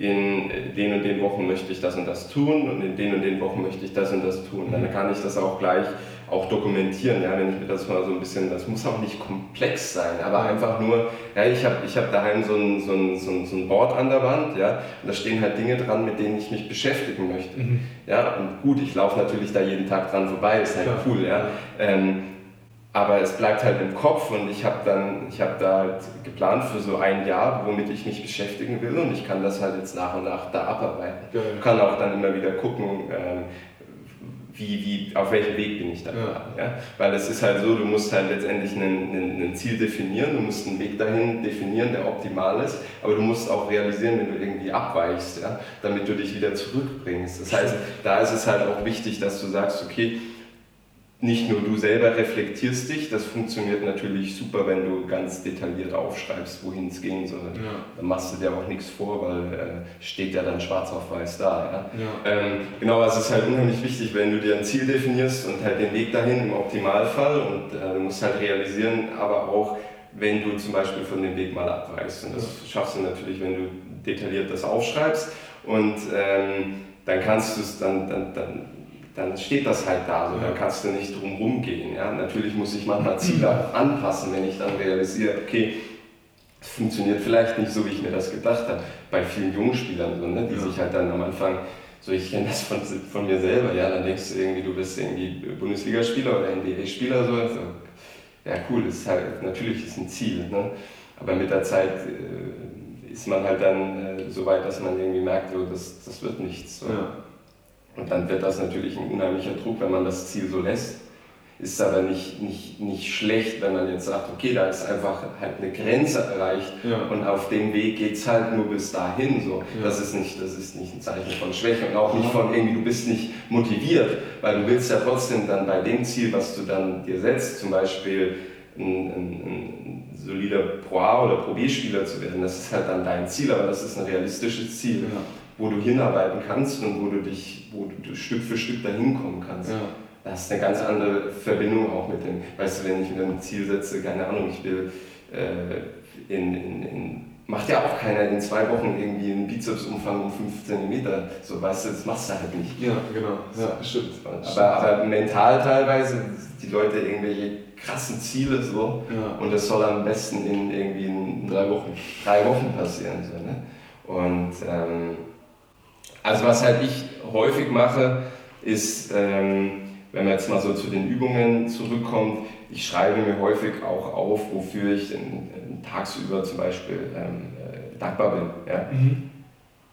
in den und den Wochen möchte ich das und das tun und in den und den Wochen möchte ich das und das tun. Dann mhm. kann ich das auch gleich auch dokumentieren, ja, wenn ich mir das mal so ein bisschen, das muss auch nicht komplex sein, aber einfach nur, ja, ich habe ich hab daheim so ein, so, ein, so, ein, so ein Board an der Wand, ja, und da stehen halt Dinge dran, mit denen ich mich beschäftigen möchte. Mhm. Ja, und gut, ich laufe natürlich da jeden Tag dran vorbei, ist halt Klar. cool, ja. Ähm, aber es bleibt halt im Kopf und ich habe dann, ich habe da halt geplant für so ein Jahr, womit ich mich beschäftigen will und ich kann das halt jetzt nach und nach da abarbeiten. Geil. Kann auch dann immer wieder gucken, ähm, wie, wie, auf welchem Weg bin ich da ja. ja. Weil es ist halt so, du musst halt letztendlich ein, Ziel definieren, du musst einen Weg dahin definieren, der optimal ist, aber du musst auch realisieren, wenn du irgendwie abweichst, ja, damit du dich wieder zurückbringst. Das heißt, da ist es halt auch wichtig, dass du sagst, okay, nicht nur du selber reflektierst dich, das funktioniert natürlich super, wenn du ganz detailliert aufschreibst, wohin es ging, sondern ja. dann machst du dir auch nichts vor, weil äh, steht ja dann schwarz auf weiß da. Ja? Ja. Ähm, genau, also es ist halt unheimlich wichtig, wenn du dir ein Ziel definierst und halt den Weg dahin im Optimalfall und äh, du musst halt realisieren, aber auch wenn du zum Beispiel von dem Weg mal abweichst und das schaffst du natürlich, wenn du detailliert das aufschreibst und ähm, dann kannst du es dann, dann, dann dann steht das halt da, so, dann kannst du nicht drum rumgehen. Ja? Natürlich muss ich manchmal Ziele [clears throat] anpassen, wenn ich dann realisiere, okay, es funktioniert vielleicht nicht so, wie ich mir das gedacht habe. Bei vielen jungen Spielern, so, ne? die ja. sich halt dann am Anfang, so ich kenne das von, von mir selber, ja, dann denkst du irgendwie, du bist irgendwie Bundesligaspieler oder NBA-Spieler, so, so. Ja, cool, ist halt, natürlich ist ein Ziel, ne? aber mit der Zeit äh, ist man halt dann äh, so weit, dass man irgendwie merkt, so, das, das wird nichts. So. Ja. Und dann wird das natürlich ein unheimlicher Druck, wenn man das Ziel so lässt. Ist aber nicht, nicht, nicht schlecht, wenn man jetzt sagt, okay, da ist einfach halt eine Grenze erreicht ja. und auf dem Weg geht es halt nur bis dahin. So. Ja. Das, ist nicht, das ist nicht ein Zeichen von Schwäche und auch nicht von irgendwie, du bist nicht motiviert, weil du willst ja trotzdem dann bei dem Ziel, was du dann dir setzt, zum Beispiel ein, ein, ein solider Pro A oder Pro B-Spieler zu werden, das ist halt dann dein Ziel, aber das ist ein realistisches Ziel. Ja wo du hinarbeiten kannst und wo du dich, wo du Stück für Stück dahin kommen kannst. Ja. Das ist eine ganz andere Verbindung auch mit dem, weißt du, wenn ich mir ein Ziel setze, keine Ahnung, ich will äh, in, in, in macht ja auch keiner in zwei Wochen irgendwie einen Bizepsumfang um 5 cm. So, weißt du, das machst du halt nicht. Ja, genau. Ja, stimmt. Aber, aber mental teilweise, die Leute irgendwelche krassen Ziele so ja. und das soll am besten in irgendwie in drei Wochen, drei Wochen passieren. So, ne? Und ähm, also was halt ich häufig mache, ist, ähm, wenn man jetzt mal so zu den Übungen zurückkommt, ich schreibe mir häufig auch auf, wofür ich in, in tagsüber zum Beispiel ähm, äh, dankbar bin. Ja? Mhm.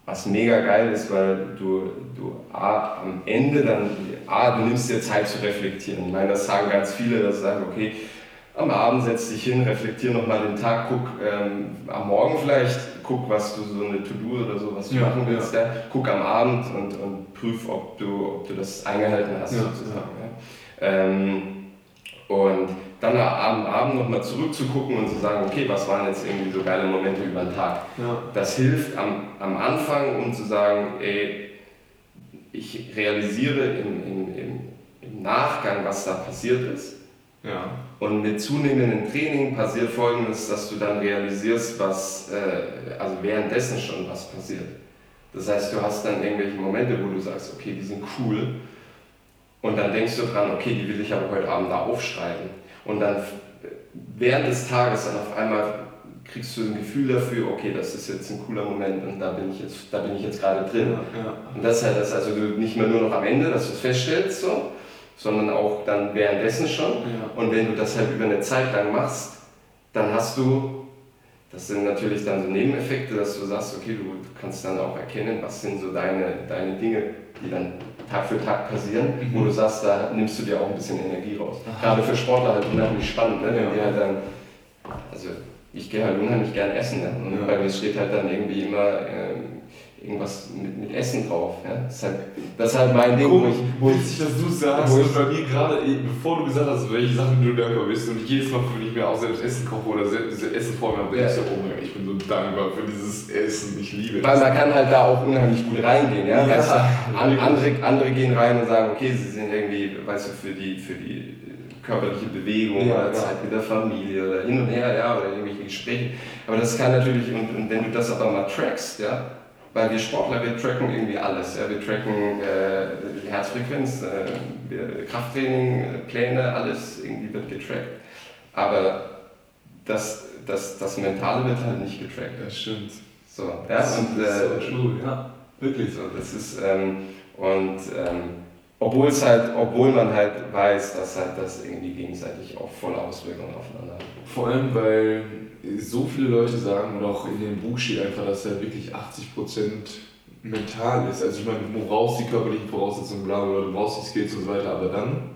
Was mega geil ist, weil du, du A, am Ende dann, A, du nimmst dir Zeit zu reflektieren. Ich meine, das sagen ganz viele, dass sie sagen, okay, am Abend setz dich hin, reflektier nochmal den Tag, guck ähm, am Morgen vielleicht, guck, was du so eine To-Do oder so, was du ja, machen willst, ja. Ja. guck am Abend und, und prüf, ob du, ob du das eingehalten hast, sozusagen. Ähm, und dann am Abend nochmal zurückzugucken und zu sagen, okay, was waren jetzt irgendwie so geile Momente über den Tag. Ja. Das hilft am, am Anfang, um zu sagen, ey, ich realisiere im, im, im, im Nachgang, was da passiert ist. Ja. Und mit zunehmendem Training passiert folgendes, dass du dann realisierst, was, äh, also währenddessen schon was passiert. Das heißt, du hast dann irgendwelche Momente, wo du sagst, okay, die sind cool. Und dann denkst du dran, okay, die will ich aber heute Abend da aufschreiben. Und dann während des Tages dann auf einmal kriegst du ein Gefühl dafür, okay, das ist jetzt ein cooler Moment und da bin ich jetzt, da bin ich jetzt gerade drin. Ja. Und das ist halt das, also du nicht mehr nur noch am Ende, dass du es feststellst, so, sondern auch dann währenddessen schon. Ja. Und wenn du das halt über eine Zeit lang machst, dann hast du, das sind natürlich dann so Nebeneffekte, dass du sagst, okay, du kannst dann auch erkennen, was sind so deine, deine Dinge, die dann Tag für Tag passieren, mhm. wo du sagst, da nimmst du dir auch ein bisschen Energie raus. Aha. Gerade für Sportler halt unheimlich spannend, ne? wenn ja. halt dann, also ich gehe halt unheimlich gern essen ne? und ja. bei mir steht halt dann irgendwie immer ähm, irgendwas mit, mit Essen drauf. Ja? Das, ist halt, das ist halt mein Ding. Wo ich, wo ich, dass du sagst, wo ich, bei mir gerade, bevor du gesagt hast, welche Sachen du dankbar bist und ich jedes Mal, wenn ich mir auch selbst Essen koche oder selbst Essen vor mir habe, ja. ich so, oh mein ich bin so dankbar für dieses Essen, ich liebe es. Weil man kann halt da auch unheimlich gut reingehen. Ja? ja weißt du, [laughs] andere, andere gehen rein und sagen, okay, sie sind irgendwie, weißt du, für die, für die körperliche Bewegung ja, oder Zeit mit der Familie oder hin und her, ja, oder irgendwelche Gespräche. Aber das kann natürlich, und, und wenn du das aber mal trackst, ja, weil wir Sportler, wir tracken irgendwie alles. Ja? Wir tracken äh, die Herzfrequenz, äh, Krafttraining, Pläne, alles irgendwie wird getrackt. Aber das, das, das Mentale wird halt nicht getrackt. Das stimmt. So, ja, das und, äh, so true, ja. Wirklich so. Das ist, ähm, und ähm, obwohl es halt, obwohl man halt weiß, dass halt das irgendwie gegenseitig auch volle Auswirkungen aufeinander hat. Vor allem, weil so viele Leute sagen, und auch in dem Buch steht einfach, dass er wirklich 80% mental ist. Also ich meine, du brauchst die körperlichen Voraussetzungen, bla bla, du brauchst die Skills und so weiter, aber dann,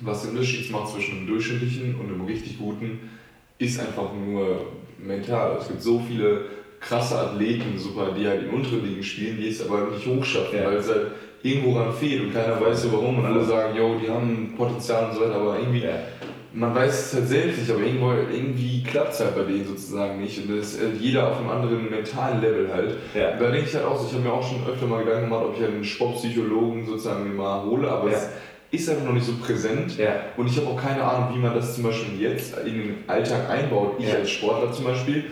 was den Unterschied macht zwischen einem durchschnittlichen und einem richtig guten, ist einfach nur mental. Es gibt so viele krasse Athleten, super, die halt in unteren Ligen spielen, die es aber nicht hochschaffen, ja. weil es halt irgendwo ran fehlt und keiner weiß so warum und alle sagen, yo, die haben Potenzial und so weiter, aber irgendwie ja man weiß es halt selbst nicht, aber irgendwo, irgendwie klappt es halt bei denen sozusagen nicht. Und das ist halt jeder auf einem anderen mentalen Level halt. Ja. Da denke ich halt auch so, ich habe mir auch schon öfter mal Gedanken gemacht, ob ich einen Sportpsychologen sozusagen mal hole, aber ja. es ist einfach noch nicht so präsent. Und ich habe auch keine Ahnung, wie man das zum Beispiel jetzt in den Alltag einbaut, ich als Sportler zum Beispiel.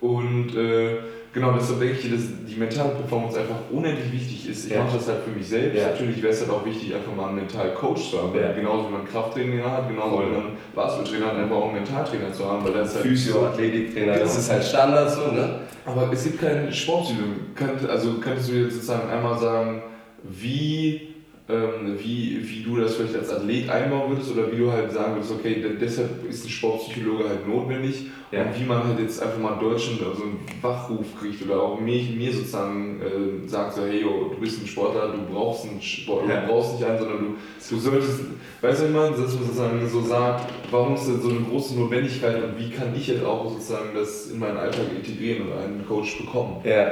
Und äh, Genau, deshalb denke ich, dass die mentale Performance einfach unendlich wichtig ist. Ich ja. mache das halt für mich selbst. Ja. Natürlich wäre es halt auch wichtig, einfach mal einen mentalen Coach zu haben. Ja. Genauso wie man Krafttraining hat, genauso wie man Basketballtrainer hat, einfach auch einen Mentaltrainer zu haben. Weil das halt Physio, Athletiktrainer, genau. das ist halt Standard so, ne? Aber es gibt keinen Sportpsychologen. Also könntest du jetzt sozusagen einmal sagen, wie ähm, wie, wie du das vielleicht als Athlet einbauen würdest oder wie du halt sagen würdest, okay, deshalb ist ein Sportpsychologe halt notwendig ja. und wie man halt jetzt einfach mal in Deutschland so einen Wachruf kriegt oder auch mir, mir sozusagen äh, sagt, so, hey, yo, du bist ein Sportler, du brauchst einen Sportler, ja. du brauchst nicht einen, sondern du, du solltest, weißt du, wie man dass man sozusagen so sagt, warum ist das so eine große Notwendigkeit und wie kann ich jetzt auch sozusagen das in meinen Alltag integrieren und einen Coach bekommen? Ja.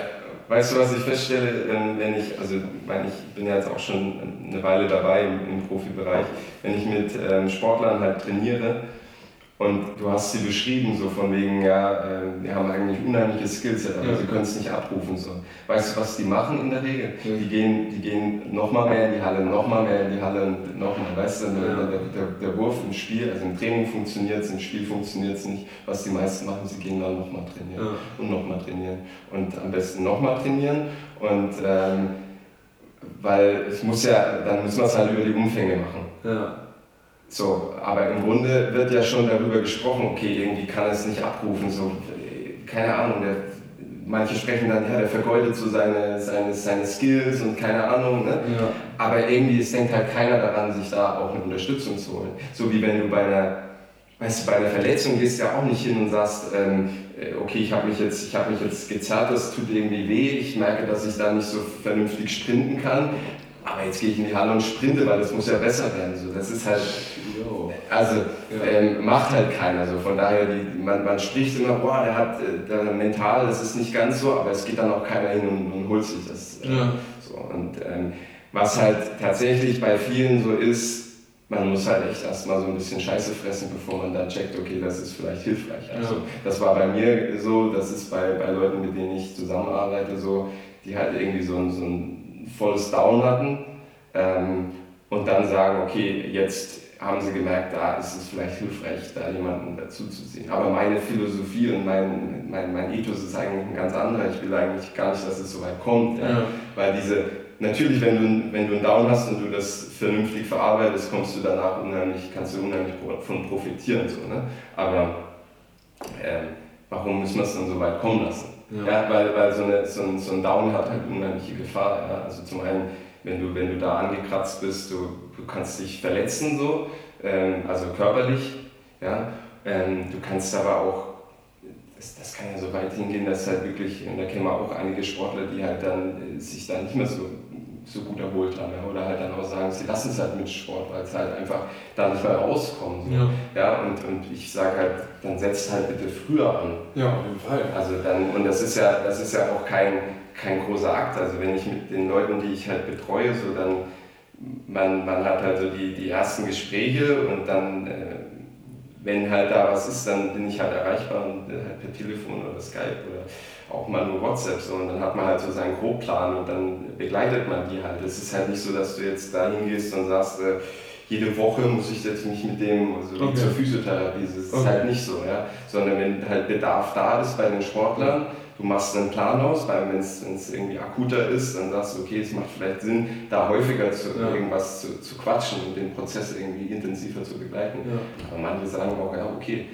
Weißt du, was ich feststelle, wenn ich, also meine, ich bin ja jetzt auch schon eine Weile dabei im, im Profibereich, wenn ich mit ähm, Sportlern halt trainiere Und du hast sie beschrieben, so von wegen, ja, äh, die haben eigentlich unheimliche Skills, aber ja. sie können es nicht abrufen. So. Weißt du, was die machen in der Regel? Ja. Die gehen, die gehen nochmal mehr in die Halle, nochmal mehr in die Halle und nochmal. Weißt du, ja. der, der, der, Wurf im Spiel, also im Training funktioniert es, im Spiel funktioniert es nicht. Was die meisten machen, sie gehen dann nochmal trainieren und nochmal trainieren. Und am besten nochmal trainieren. Und ähm, weil es muss ja, dann müssen wir es halt über die Umfänge machen. So, aber im Grunde wird ja schon darüber gesprochen, okay, irgendwie kann es nicht abrufen, so, keine Ahnung, der, manche sprechen dann, ja, der vergeudet so seine, seine, seine Skills und keine Ahnung, ne? Ja. aber irgendwie, es denkt halt keiner daran, sich da auch eine Unterstützung zu holen. So wie wenn du bei einer, weißt du, bei einer Verletzung gehst du ja auch nicht hin und sagst, ähm, äh, okay, ich habe mich, jetzt, hab mich jetzt gezerrt, das tut irgendwie weh, ich merke, dass ich da nicht so vernünftig sprinten kann, aber jetzt gehe ich in die Halle und sprinte, weil das muss ja besser werden. So, das ist halt, also ähm, macht halt keiner. So. Von daher, die, man, man spricht immer, boah, der hat äh, der mental, das ist nicht ganz so, aber es geht dann auch keiner hin und, und holt sich das. Äh, ja. so. Und ähm, was halt tatsächlich bei vielen so ist, man muss halt echt erstmal so ein bisschen Scheiße fressen, bevor man dann checkt, okay, das ist vielleicht hilfreich. Also ja. das war bei mir so, das ist bei, bei Leuten, mit denen ich zusammenarbeite, so, die halt irgendwie so so ein volles Down hatten ähm, und dann sagen, okay, jetzt haben sie gemerkt, da ist es vielleicht hilfreich, da jemanden dazu zu ziehen. Aber meine Philosophie und mein, mein, mein Ethos ist eigentlich ein ganz anderer. Ich will eigentlich gar nicht, dass es so weit kommt. Ja? Ja. Weil diese, natürlich, wenn du, wenn du einen Down hast und du das vernünftig verarbeitest, kommst du danach unheimlich, kannst du unheimlich von profitieren. So, ne? Aber äh, warum müssen wir es dann so weit kommen lassen? Ja. ja weil weil so, eine, so, ein, so ein Down hat halt unheimliche Gefahr. Ja? Also zum einen, wenn du, wenn du da angekratzt bist, du, du kannst dich verletzen, so, ähm, also körperlich. Ja? Ähm, du kannst aber auch, das, das kann ja so weit hingehen, dass halt wirklich, und da kennen wir auch einige Sportler, die halt dann äh, sich da nicht mehr so so gut erholt haben. Ja? Oder halt dann auch sagen, sie lassen es halt mit Sport, weil es halt einfach da nicht mehr rauskommt. So. Ja. ja und, und ich sage halt, dann setzt halt bitte früher an. Ja, auf jeden Fall. Also dann, und das ist ja, das ist ja auch kein, kein großer Akt. Also wenn ich mit den Leuten, die ich halt betreue, so dann, man, man hat halt so die, die ersten Gespräche und dann, äh, wenn halt da was ist, dann bin ich halt erreichbar und äh, halt per Telefon oder Skype oder auch mal nur WhatsApp so und dann hat man halt so seinen Grobplan und dann begleitet man die halt. Es ist halt nicht so, dass du jetzt da hingehst und sagst, äh, jede Woche muss ich jetzt nicht mit dem, also okay. zur Physiotherapie, das ist okay. halt nicht so, ja. Sondern wenn halt Bedarf da ist bei den Sportlern, du machst einen Plan aus, weil wenn es irgendwie akuter ist, dann sagst du, okay, es macht vielleicht Sinn, da häufiger zu ja. irgendwas zu, zu, quatschen und den Prozess irgendwie intensiver zu begleiten. Ja. Aber manche sagen auch, ja, okay,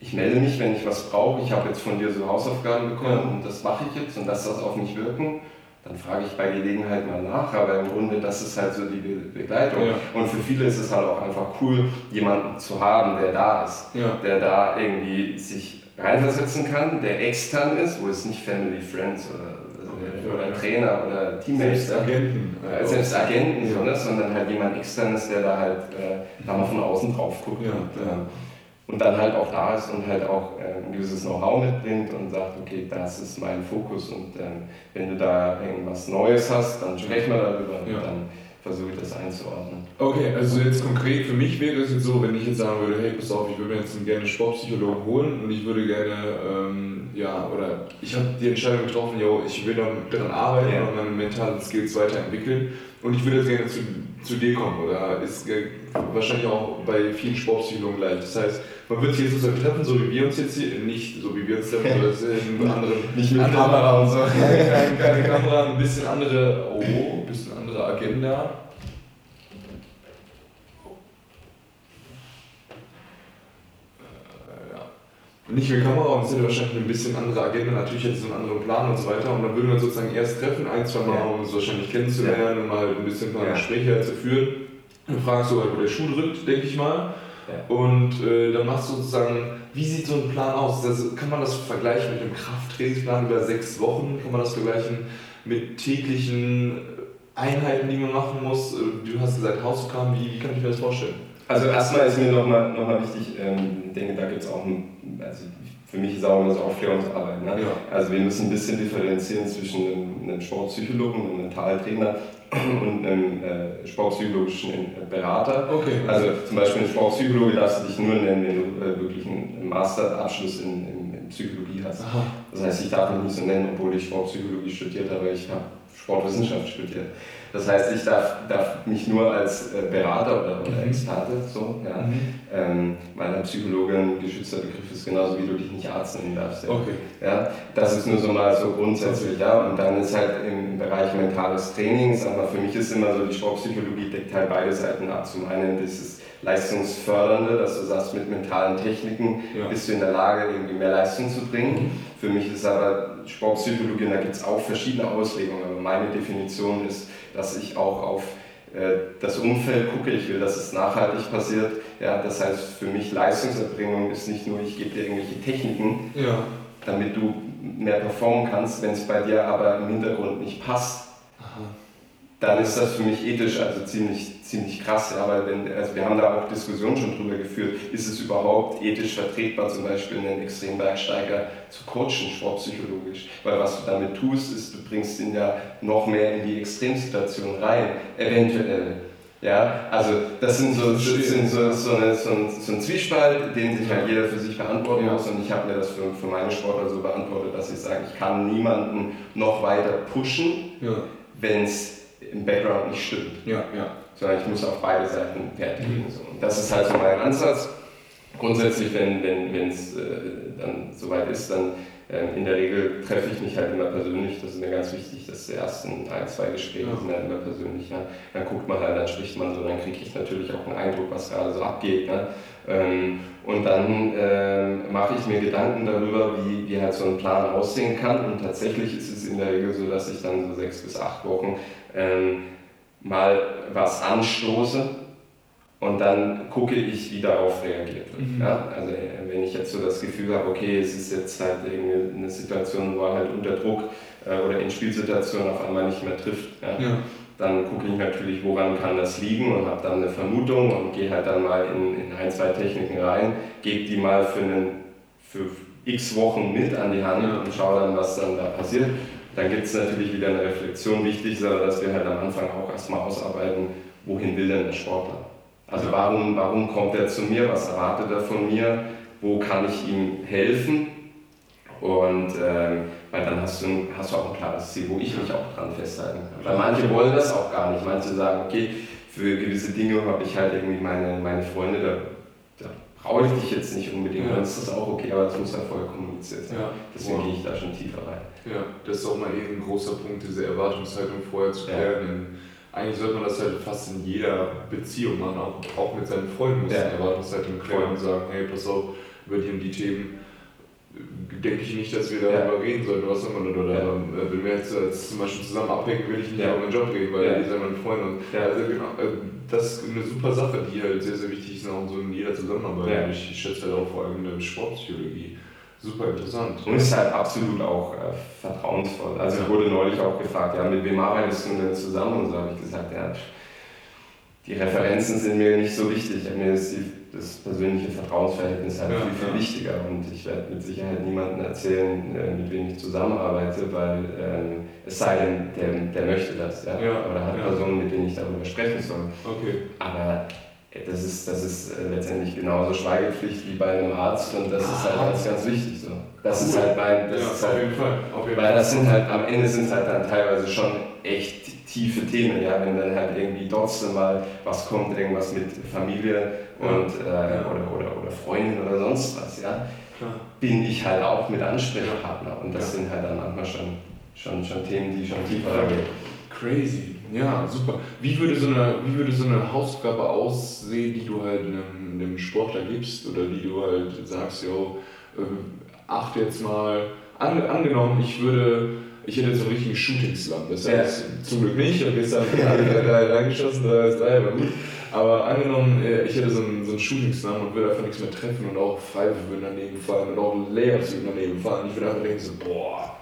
ich melde mich, wenn ich was brauche, ich habe jetzt von dir so Hausaufgaben bekommen ja. und das mache ich jetzt und lass das auf mich wirken, dann frage ich bei Gelegenheit mal nach, aber im Grunde, das ist halt so die Begleitung. Ja. Und für viele ist es halt auch einfach cool, jemanden zu haben, der da ist, der da irgendwie sich reinversetzen kann, der extern ist, wo es nicht Family, Friends oder, oder Trainer oder Teammates selbst Agenten, äh, selbst Agenten so, ne? sondern halt jemand extern ist, der da halt äh, da mal von außen drauf guckt. Und, äh, und dann halt auch da ist und halt auch äh, ein gewisses Know-how mitbringt und sagt, okay, das ist mein Fokus und ähm, wenn du da irgendwas Neues hast, dann sprechen wir darüber ja. und dann versuche ich das einzuordnen. Okay, also jetzt konkret für mich wäre es jetzt so, wenn ich jetzt sagen würde, hey, pass auf, ich würde mir jetzt gerne Sportpsychologen holen und ich würde gerne, ähm, ja, oder ich habe die Entscheidung getroffen, yo, ich will daran arbeiten ja. und meine mentalen Skills weiterentwickeln und ich würde jetzt gerne zu, zu dir kommen oder ist äh, wahrscheinlich auch bei vielen Sportpsychologen gleich. Das heißt, man wird sich jetzt sozusagen treffen, so wie wir uns jetzt hier, nicht so wie wir uns treffen, sondern in anderen. Nicht mit andere, Kamera und so. [laughs] Keine, keine Kamera, ein bisschen andere, oh, ein bisschen andere Agenda. Äh, nicht mit Kamera und es hätte wahrscheinlich eine bisschen andere Agenda, natürlich hätte es einen anderen Plan und so weiter. Und dann würden wir sozusagen erst treffen, ein, zwei Mal, um uns wahrscheinlich kennenzulernen ja. und mal ein bisschen ein paar ja. Gespräche zu führen. Dann fragst du halt, wo der Schuh drückt, denke ich mal. Und äh, dann machst du sozusagen, wie sieht so ein Plan aus? Das, kann man das vergleichen mit einem Krafttrainingsplan über sechs Wochen? Kann man das vergleichen mit täglichen Einheiten, die man machen muss? Du hast gesagt Hausaufgaben, wie, wie kann ich mir das vorstellen? Also erstmal ist mir nochmal noch mal wichtig, ähm, ich denke, da gibt es auch ein, also für mich ist auch immer so Aufklärungsarbeit. Ne? Ja. Also wir müssen ein bisschen differenzieren zwischen einem, einem Sportpsychologen, einem Mentaltrainer [clears throat] und einem äh, sportpsychologischen Berater. Okay. Also zum Beispiel ein Sportpsychologe darfst du dich nur nennen, wenn du äh, wirklich einen Masterabschluss in, in, in Psychologie hast. Aha. Das heißt, ich darf mich nicht so nennen, obwohl ich Sportpsychologie studiert habe, ich habe Sportwissenschaft studiert. Das heißt, ich darf, darf mich nur als äh, Berater oder, oder mhm. Experte, so, ja, mhm. ähm, weil ein Psychologe ein geschützter Begriff ist, genauso wie du dich nicht Arzt nennen darfst. Ja. Okay. Ja, das ist nur so mal so grundsätzlich, ja. Und dann ist halt im Bereich mentales Training, sag mal, für mich ist immer so, die Sportpsychologie deckt halt beide Seiten ab. Zum einen dieses Leistungsfördernde, dass du sagst, mit mentalen Techniken ja. bist du in der Lage, irgendwie mehr Leistung zu bringen. Mhm. Für mich ist aber Sportpsychologie, und da gibt es auch verschiedene Auslegungen, aber meine Definition ist, dass ich auch auf äh, das Umfeld gucke, ich will, dass es nachhaltig passiert. Ja, das heißt, für mich Leistungserbringung ist nicht nur, ich gebe dir irgendwelche Techniken, ja. damit du mehr performen kannst, wenn es bei dir aber im Hintergrund nicht passt, Aha. Dann ist das für mich ethisch also ziemlich ziemlich krass, ja, weil wenn, also wir haben da auch Diskussionen schon drüber geführt, ist es überhaupt ethisch vertretbar, zum Beispiel einen Extrembergsteiger zu coachen, sportpsychologisch, weil was du damit tust, ist, du bringst ihn ja noch mehr in die Extremsituation rein, eventuell. Ja, also das sind so, das sind so, so, eine, so, ein, so ein Zwiespalt, den sich halt jeder für sich beantworten muss und ich habe mir das für, für meine Sportler so beantwortet, dass ich sage, ich kann niemanden noch weiter pushen, ja. wenn es im Background nicht stimmt. Ja, ja sondern ich muss auf beide Seiten Wert legen. So. Und das ist halt so mein Ansatz. Grundsätzlich, wenn es wenn, äh, dann soweit ist, dann in der Regel treffe ich mich halt immer persönlich. Das ist mir ganz wichtig, dass die ersten ein, zwei Gespräche ja. sind halt immer persönlich. Ja. Dann guckt man halt, dann spricht man so, dann kriege ich natürlich auch einen Eindruck, was gerade so abgeht. Ne? Ähm, und dann äh, mache ich mir Gedanken darüber, wie, wie halt so ein Plan aussehen kann. Und tatsächlich ist es in der Regel so, dass ich dann so sechs bis acht Wochen ähm, mal was anstoße und dann gucke ich, wie darauf reagiert wird. Mhm. Ja? Also wenn ich jetzt so das Gefühl habe, okay, es ist jetzt halt eine Situation, wo er halt unter Druck äh, oder in Spielsituationen auf einmal nicht mehr trifft, ja? Ja. dann gucke ich natürlich, woran kann das liegen und habe dann eine Vermutung und gehe halt dann mal in, in ein, zwei Techniken rein, gebe die mal für, einen, für x Wochen mit an die Hand und schaue dann, was dann da passiert. Dann gibt es natürlich wieder eine Reflexion. Wichtig ist aber, dass wir halt am Anfang auch erstmal ausarbeiten, wohin will denn der Sportler? Also warum, warum kommt er zu mir? Was erwartet er von mir? Wo kann ich ihm helfen? Und ähm, weil dann hast du, hast du auch ein klares Ziel, wo ich mich auch dran festhalten kann. Weil manche wollen das auch gar nicht. Manche sagen, okay, für gewisse Dinge habe ich halt irgendwie meine, meine Freunde, da, da brauche ich dich jetzt nicht unbedingt, ja. dann ist das auch okay, aber das muss ja vorher kommuniziert sein. Ja. Deswegen wow. gehe ich da schon tiefer rein. Ja, das ist auch mal eben ein großer Punkt, diese Erwartungshaltung vorher zu klären. Ja. Eigentlich sollte man das halt fast in jeder Beziehung machen, auch, auch mit seinen Freunden muss ja. eine Erwartungshaltung klären und sagen, hey, pass auf, über die und die Themen denke ich nicht, dass wir darüber ja. reden sollten, was immer oder ja. äh, wenn wir jetzt, jetzt zum Beispiel zusammen abhängen, will ich nicht ja. über meinen Job reden, weil ja. ihr seid meine Freunde. Und, ja. also genau, äh, das ist eine super Sache, die halt sehr, sehr wichtig ist, auch so in jeder Zusammenarbeit. Ich schätze halt auch vor allem in der Sportpsychologie. Super interessant. Und ist halt absolut auch äh, vertrauensvoll. Also ich wurde neulich auch gefragt, ja, mit wem arbeitest du denn zusammen? Und so habe ich gesagt, ja, die Referenzen sind mir nicht so wichtig. Mir ist die, das persönliche Vertrauensverhältnis halt ja, viel, viel ja. wichtiger. Und ich werde mit Sicherheit niemandem erzählen, äh, mit wem ich zusammenarbeite, weil ähm, es sei denn, der, der möchte das. Ja? ja Oder hat Personen, mit denen ich darüber sprechen soll. Okay. Aber das ist, das ist äh, letztendlich genauso Schweigepflicht wie bei einem Arzt und das ist halt ganz, ganz wichtig so. Das ist halt mein, das ja, ist halt, auf jeden Fall. Auf jeden weil das sind halt, am Ende sind es halt dann teilweise schon echt tiefe Themen, ja, wenn dann halt irgendwie trotzdem mal was kommt, irgendwas mit Familie und, äh, oder, oder, oder Freundin oder sonst was, ja, Klar. bin ich halt auch mit Ansprechpartner und das ja. sind halt dann manchmal schon, schon, schon Themen, die schon tiefer gehen. Crazy. Ja, super. Wie würde so eine, wie würde so eine Hausaufgabe aussehen, die du halt einem, einem Sportler gibst oder die du halt sagst, yo, äh, achte jetzt mal, an, angenommen, ich würde, ich hätte jetzt einen richtigen Shooting-Slam, das heißt ja. zum Glück nicht, ich habe gestern drei reingeschossen, da ist aber gut. Aber angenommen, äh, ich hätte so einen, so einen Shooting-Slam und würde einfach nichts mehr treffen und auch Freiwürfe würden daneben fallen und auch Layups würden daneben fallen. Ich würde einfach denken so, boah,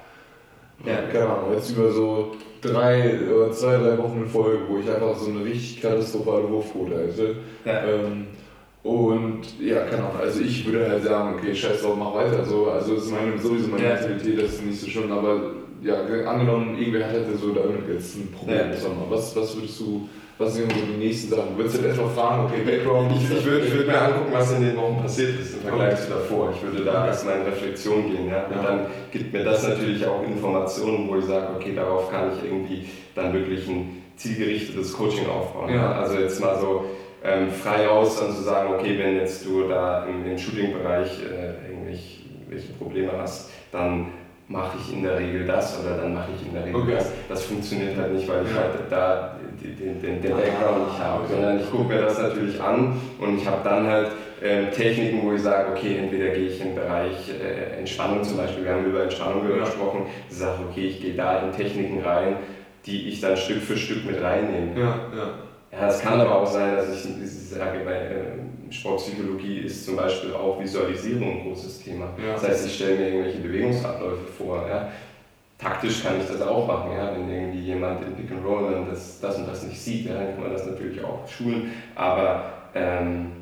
ja, keine Ahnung, jetzt über so drei oder zwei, drei Wochen in Folge, wo ich einfach so eine richtig katastrophale Wurfquote hätte. Ja. Ähm, Und ja, keine Ahnung, also ich würde halt sagen, okay, scheiß drauf, mach weiter. So, also ist meine, sowieso meine ja. Mentalität, das ist nicht so schön, aber ja, angenommen, irgendwer hätte so damit jetzt ein Problem. Ja. Was, was würdest du was sind so die nächsten Sachen? Würdest du erstmal fragen, okay, Background? Ich, ich würde würd mir angucken, was in den Wochen passiert ist im Vergleich zu davor. Ich würde da erstmal in Reflexion gehen. Ja? Und dann gibt mir das natürlich auch Informationen, wo ich sage, okay, darauf kann ich irgendwie dann wirklich ein zielgerichtetes Coaching aufbauen. Ja. Also jetzt mal so ähm, frei aus dann zu sagen, okay, wenn jetzt du da im, im Shooting-Bereich äh, irgendwelche Probleme hast, dann mache ich in der Regel das oder dann mache ich in der Regel okay. das. Das funktioniert halt nicht, weil ich halt da den, den, den Background nicht habe, sondern ich gucke mir das natürlich an und ich habe dann halt äh, Techniken, wo ich sage, okay, entweder gehe ich im Bereich äh, Entspannung zum Beispiel, wir haben über Entspannung gesprochen, ich sage, okay, ich gehe da in Techniken rein, die ich dann Stück für Stück mit reinnehme. Ja, ja. Ja, es kann aber auch sein, dass ich, ich sage, bei äh, Sportpsychologie ist zum Beispiel auch Visualisierung ein großes Thema. Ja. Das heißt, ich stelle mir irgendwelche Bewegungsabläufe vor. Ja. Taktisch kann ich das auch machen, ja. wenn irgendwie jemand in Pick and Roll dann das, das und das nicht sieht, ja, dann kann man das natürlich auch schulen. Aber ähm,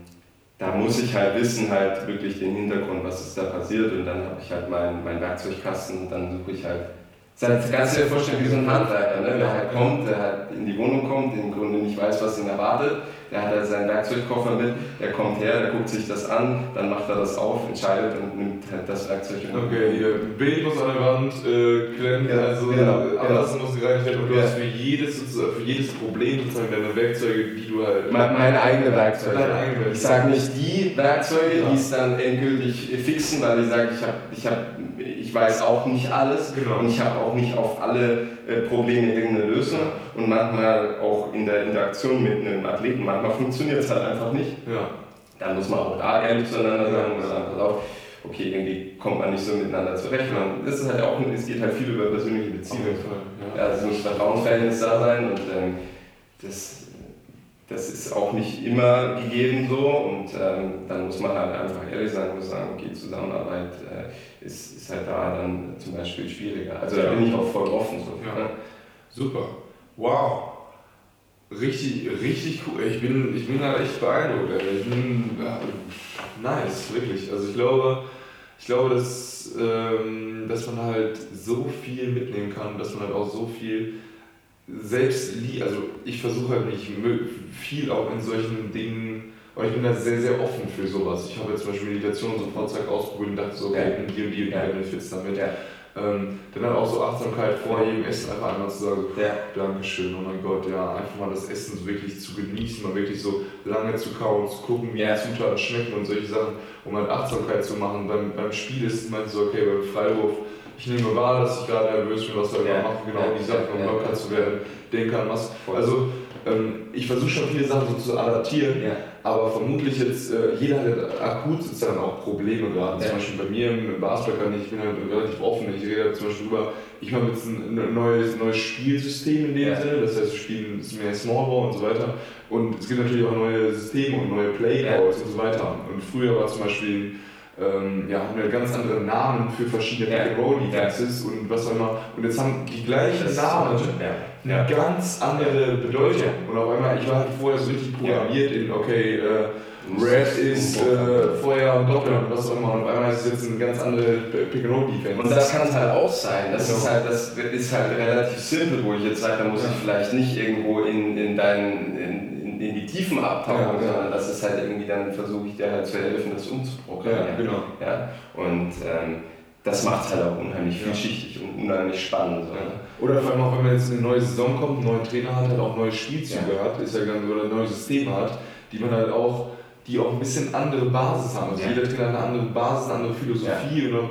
da muss ich halt wissen, halt wirklich den Hintergrund, was ist da passiert und dann habe ich halt meinen mein Werkzeugkasten und dann suche ich halt das kannst du dir vorstellen wie so ein Handwerker, ne? der halt kommt, der halt in die Wohnung kommt, im Grunde nicht weiß, was ihn erwartet. Der hat halt seinen Werkzeugkoffer mit, der kommt her, der guckt sich das an, dann macht er das auf, entscheidet und nimmt halt das Werkzeug. Okay, hier, Bild muss an der Wand äh, klemmen, ja, also genau, alles genau. muss gereinigt werden und du ja. hast für jedes, für jedes Problem sozusagen deine Werkzeuge, die du halt... Meine, meine eigene Werkzeuge. Eigene. Ich sage nicht die Werkzeuge, ja. die es dann endgültig fixen, weil ich sage, ich habe ich hab ich weiß auch nicht alles genau. und ich habe auch nicht auf alle äh, Probleme irgendeine Lösung und manchmal auch in der Interaktion mit einem Athleten, manchmal funktioniert es halt einfach nicht. Ja. Dann muss man auch da ehrlich zueinander sein und sagen, pass auf, okay, irgendwie kommt man nicht so miteinander zurecht. Man, das ist halt auch, es geht halt viel über persönliche Beziehungen. Ja. Ja, es muss Vertrauensverhältnis da sein und ähm, das das ist auch nicht immer gegeben so und ähm, dann muss man halt einfach ehrlich sein und sagen, okay, Zusammenarbeit äh, ist, ist halt da dann zum Beispiel schwieriger. Also da bin ich auch voll offen. So, ja. ne? Super. Wow. Richtig, richtig cool. Ich bin, ich bin halt echt beeindruckt. Ich bin ja, nice, wirklich. Also ich glaube, ich glaube, dass, ähm, dass man halt so viel mitnehmen kann, dass man halt auch so viel selbst, also ich versuche halt nicht viel auch in solchen Dingen, aber ich bin da sehr, sehr offen für sowas. Ich habe jetzt zum Beispiel Meditation so Vollzeit ausprobiert und dachte so, okay, ja. die und die ja. Benefits damit. Ja. Ähm, dann halt auch so Achtsamkeit vor jedem Essen einfach einmal zu sagen, ja. Dankeschön, oh mein Gott, ja, einfach mal das Essen so wirklich zu genießen, mal wirklich so lange zu kauen, zu gucken, wie ja. die Zutaten schmecken und solche Sachen, um halt Achtsamkeit zu machen. Beim, beim Spiel ist es meinte so, okay, beim Freiwurf ich nehme wahr, dass ich gerade nervös bin, was soll ich ja. mache, genau, ja. die Sachen, um locker zu werden, denken kann, was. Also, ich versuche schon viele Sachen so zu adaptieren, ja. aber vermutlich jetzt, äh, jeder hat akut sozusagen auch Probleme gerade. Zum Beispiel bei mir im Basketball kann ich, ich bin halt relativ offen, ich rede zum Beispiel über, ich mache jetzt ein neues, neues Spielsystem in dem Sinne, das heißt, wir spielen mehr Smallball und so weiter. Und es gibt natürlich auch neue Systeme und neue Playballs und so weiter. Und früher war zum Beispiel ähm, ja, haben wir ganz andere Namen für verschiedene ja. Pick-and-Roll-Defenses ja. und was auch immer. Und jetzt haben die gleichen Namen ja. eine ganz andere Bedeutung. Und auf einmal, ich war halt vorher so richtig programmiert in, okay, äh, Red ist äh, Feuer und Doppel und was auch immer. Und auf einmal ist es jetzt eine ganz andere Pick-and-Roll-Defense. Und das kann es halt auch sein. Das, genau. ist halt, das ist halt relativ simpel, wo ich jetzt sage, da muss ich vielleicht nicht irgendwo in, in deinen in die Tiefen abtauchen, ja, sondern das ist halt irgendwie, dann versuche ich dir halt zu helfen, das umzuprogrammieren. Ja, genau. Ja? Und ähm, das macht es halt auch unheimlich vielschichtig und unheimlich spannend. So. Ja. Oder vor allem auch, wenn man jetzt in eine neue Saison kommt, einen neuen Trainer hat, halt auch neue Spielzüge ja. hat, ist ja ganz, oder neue Systeme hat, die man halt auch, die auch ein bisschen andere Basis haben. Also jeder Trainer hat eine andere Basis, eine andere Philosophie oder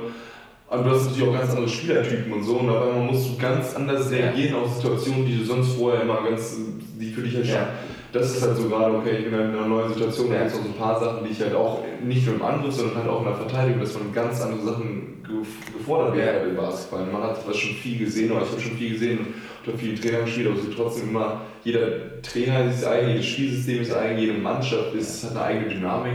und du hast natürlich auch ganz andere Spielertypen und so und auf einmal musst du ganz anders reagieren auf Situationen, die du sonst vorher immer ganz, die für dich halt schon das ist halt so gerade, okay, ich bin in einer neuen Situation, da gibt es noch so ein paar Sachen, die ich halt auch nicht nur im Angriff, sondern halt auch in der Verteidigung, dass man ganz andere Sachen gefordert werden im Basketball. Man hat das schon viel gesehen, oder ich habe schon viel gesehen und habe viele Trainer gespielt, aber es ist trotzdem immer, jeder Trainer ist eigen, jedes Spielsystem ist eigen, jede Mannschaft ist, hat eine eigene Dynamik.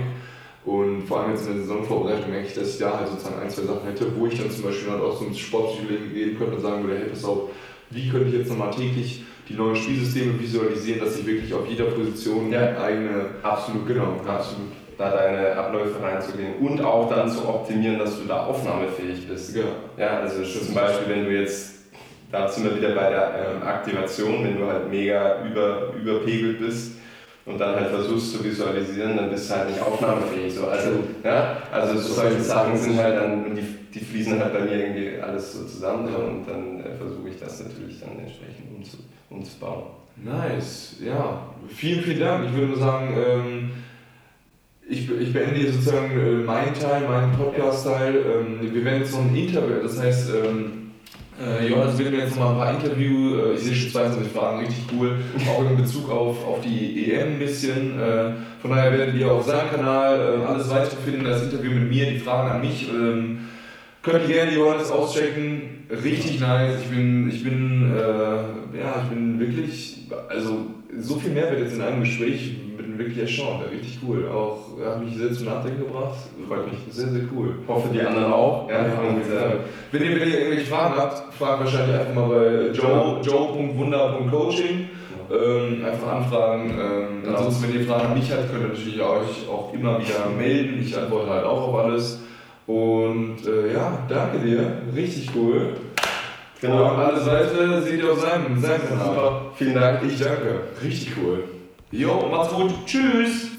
Und vor allem jetzt in der Saisonvorbereitung merke ich, dass ich da halt sozusagen ein, zwei Sachen hätte, wo ich dann zum Beispiel halt auch so ins Sportpsychologie gehen könnte und sagen würde, hey, pass auf, wie könnte ich jetzt nochmal täglich die neuen Spielsysteme visualisieren, dass ich wirklich auf jeder Position ja. eigene. Absolut, genau. Absolut. da deine Abläufe reinzugehen und auch dann zu optimieren, dass du da aufnahmefähig bist. Ja. Ja, also zum Beispiel, wenn du jetzt, da sind wir wieder bei der ähm, Aktivation, wenn du halt mega über, überpegelt bist und dann halt versuchst zu visualisieren, dann bist du halt nicht aufnahmefähig. So. Also, ja, also so solche Sachen sind halt dann, die, die fließen halt bei mir irgendwie alles so zusammen so, und dann äh, versuche ich das natürlich dann entsprechend umzu, umzubauen. Nice, ja. Vielen, vielen Dank. Ich würde nur sagen, ähm, ich, ich beende hier sozusagen äh, meinen Teil, meinen Podcast-Teil. Ähm, wir werden jetzt noch ein Interview, das heißt, ähm, äh, Johannes will mir jetzt mal ein paar Interview, äh, ich sehe schon 22 Fragen, richtig cool, auch in Bezug auf, auf die EM ein bisschen. Äh, von daher werdet ihr auf seinem Kanal äh, alles weitere finden, das Interview mit mir, die Fragen an mich. Ähm, könnt ihr gerne Johannes auschecken, richtig nice. Ich bin, ich bin, äh, ja, ich bin wirklich, also so viel Mehrwert jetzt in einem Gespräch, wirklich erstaunt, richtig cool. Auch hat mich sehr zum Nachdenken gebracht, freut mich, sehr, sehr cool. Hoffe die anderen auch. Ja, ja, wenn, ihr, wenn ihr irgendwelche Fragen habt, fragt wahrscheinlich einfach mal bei joe, joe.wunder.coaching. Ähm, einfach anfragen. Ähm. Ansonsten, wenn ihr Fragen an mich habt, könnt ihr natürlich euch auch immer wieder melden. Ich antworte halt auch auf alles. Und äh, ja, danke dir, richtig cool. Genau. Und alles weitere seht ihr auf seinem, seinem Kanal. Super, vielen Dank. Ich danke, richtig cool. Jo, macht's gut. Tschüss.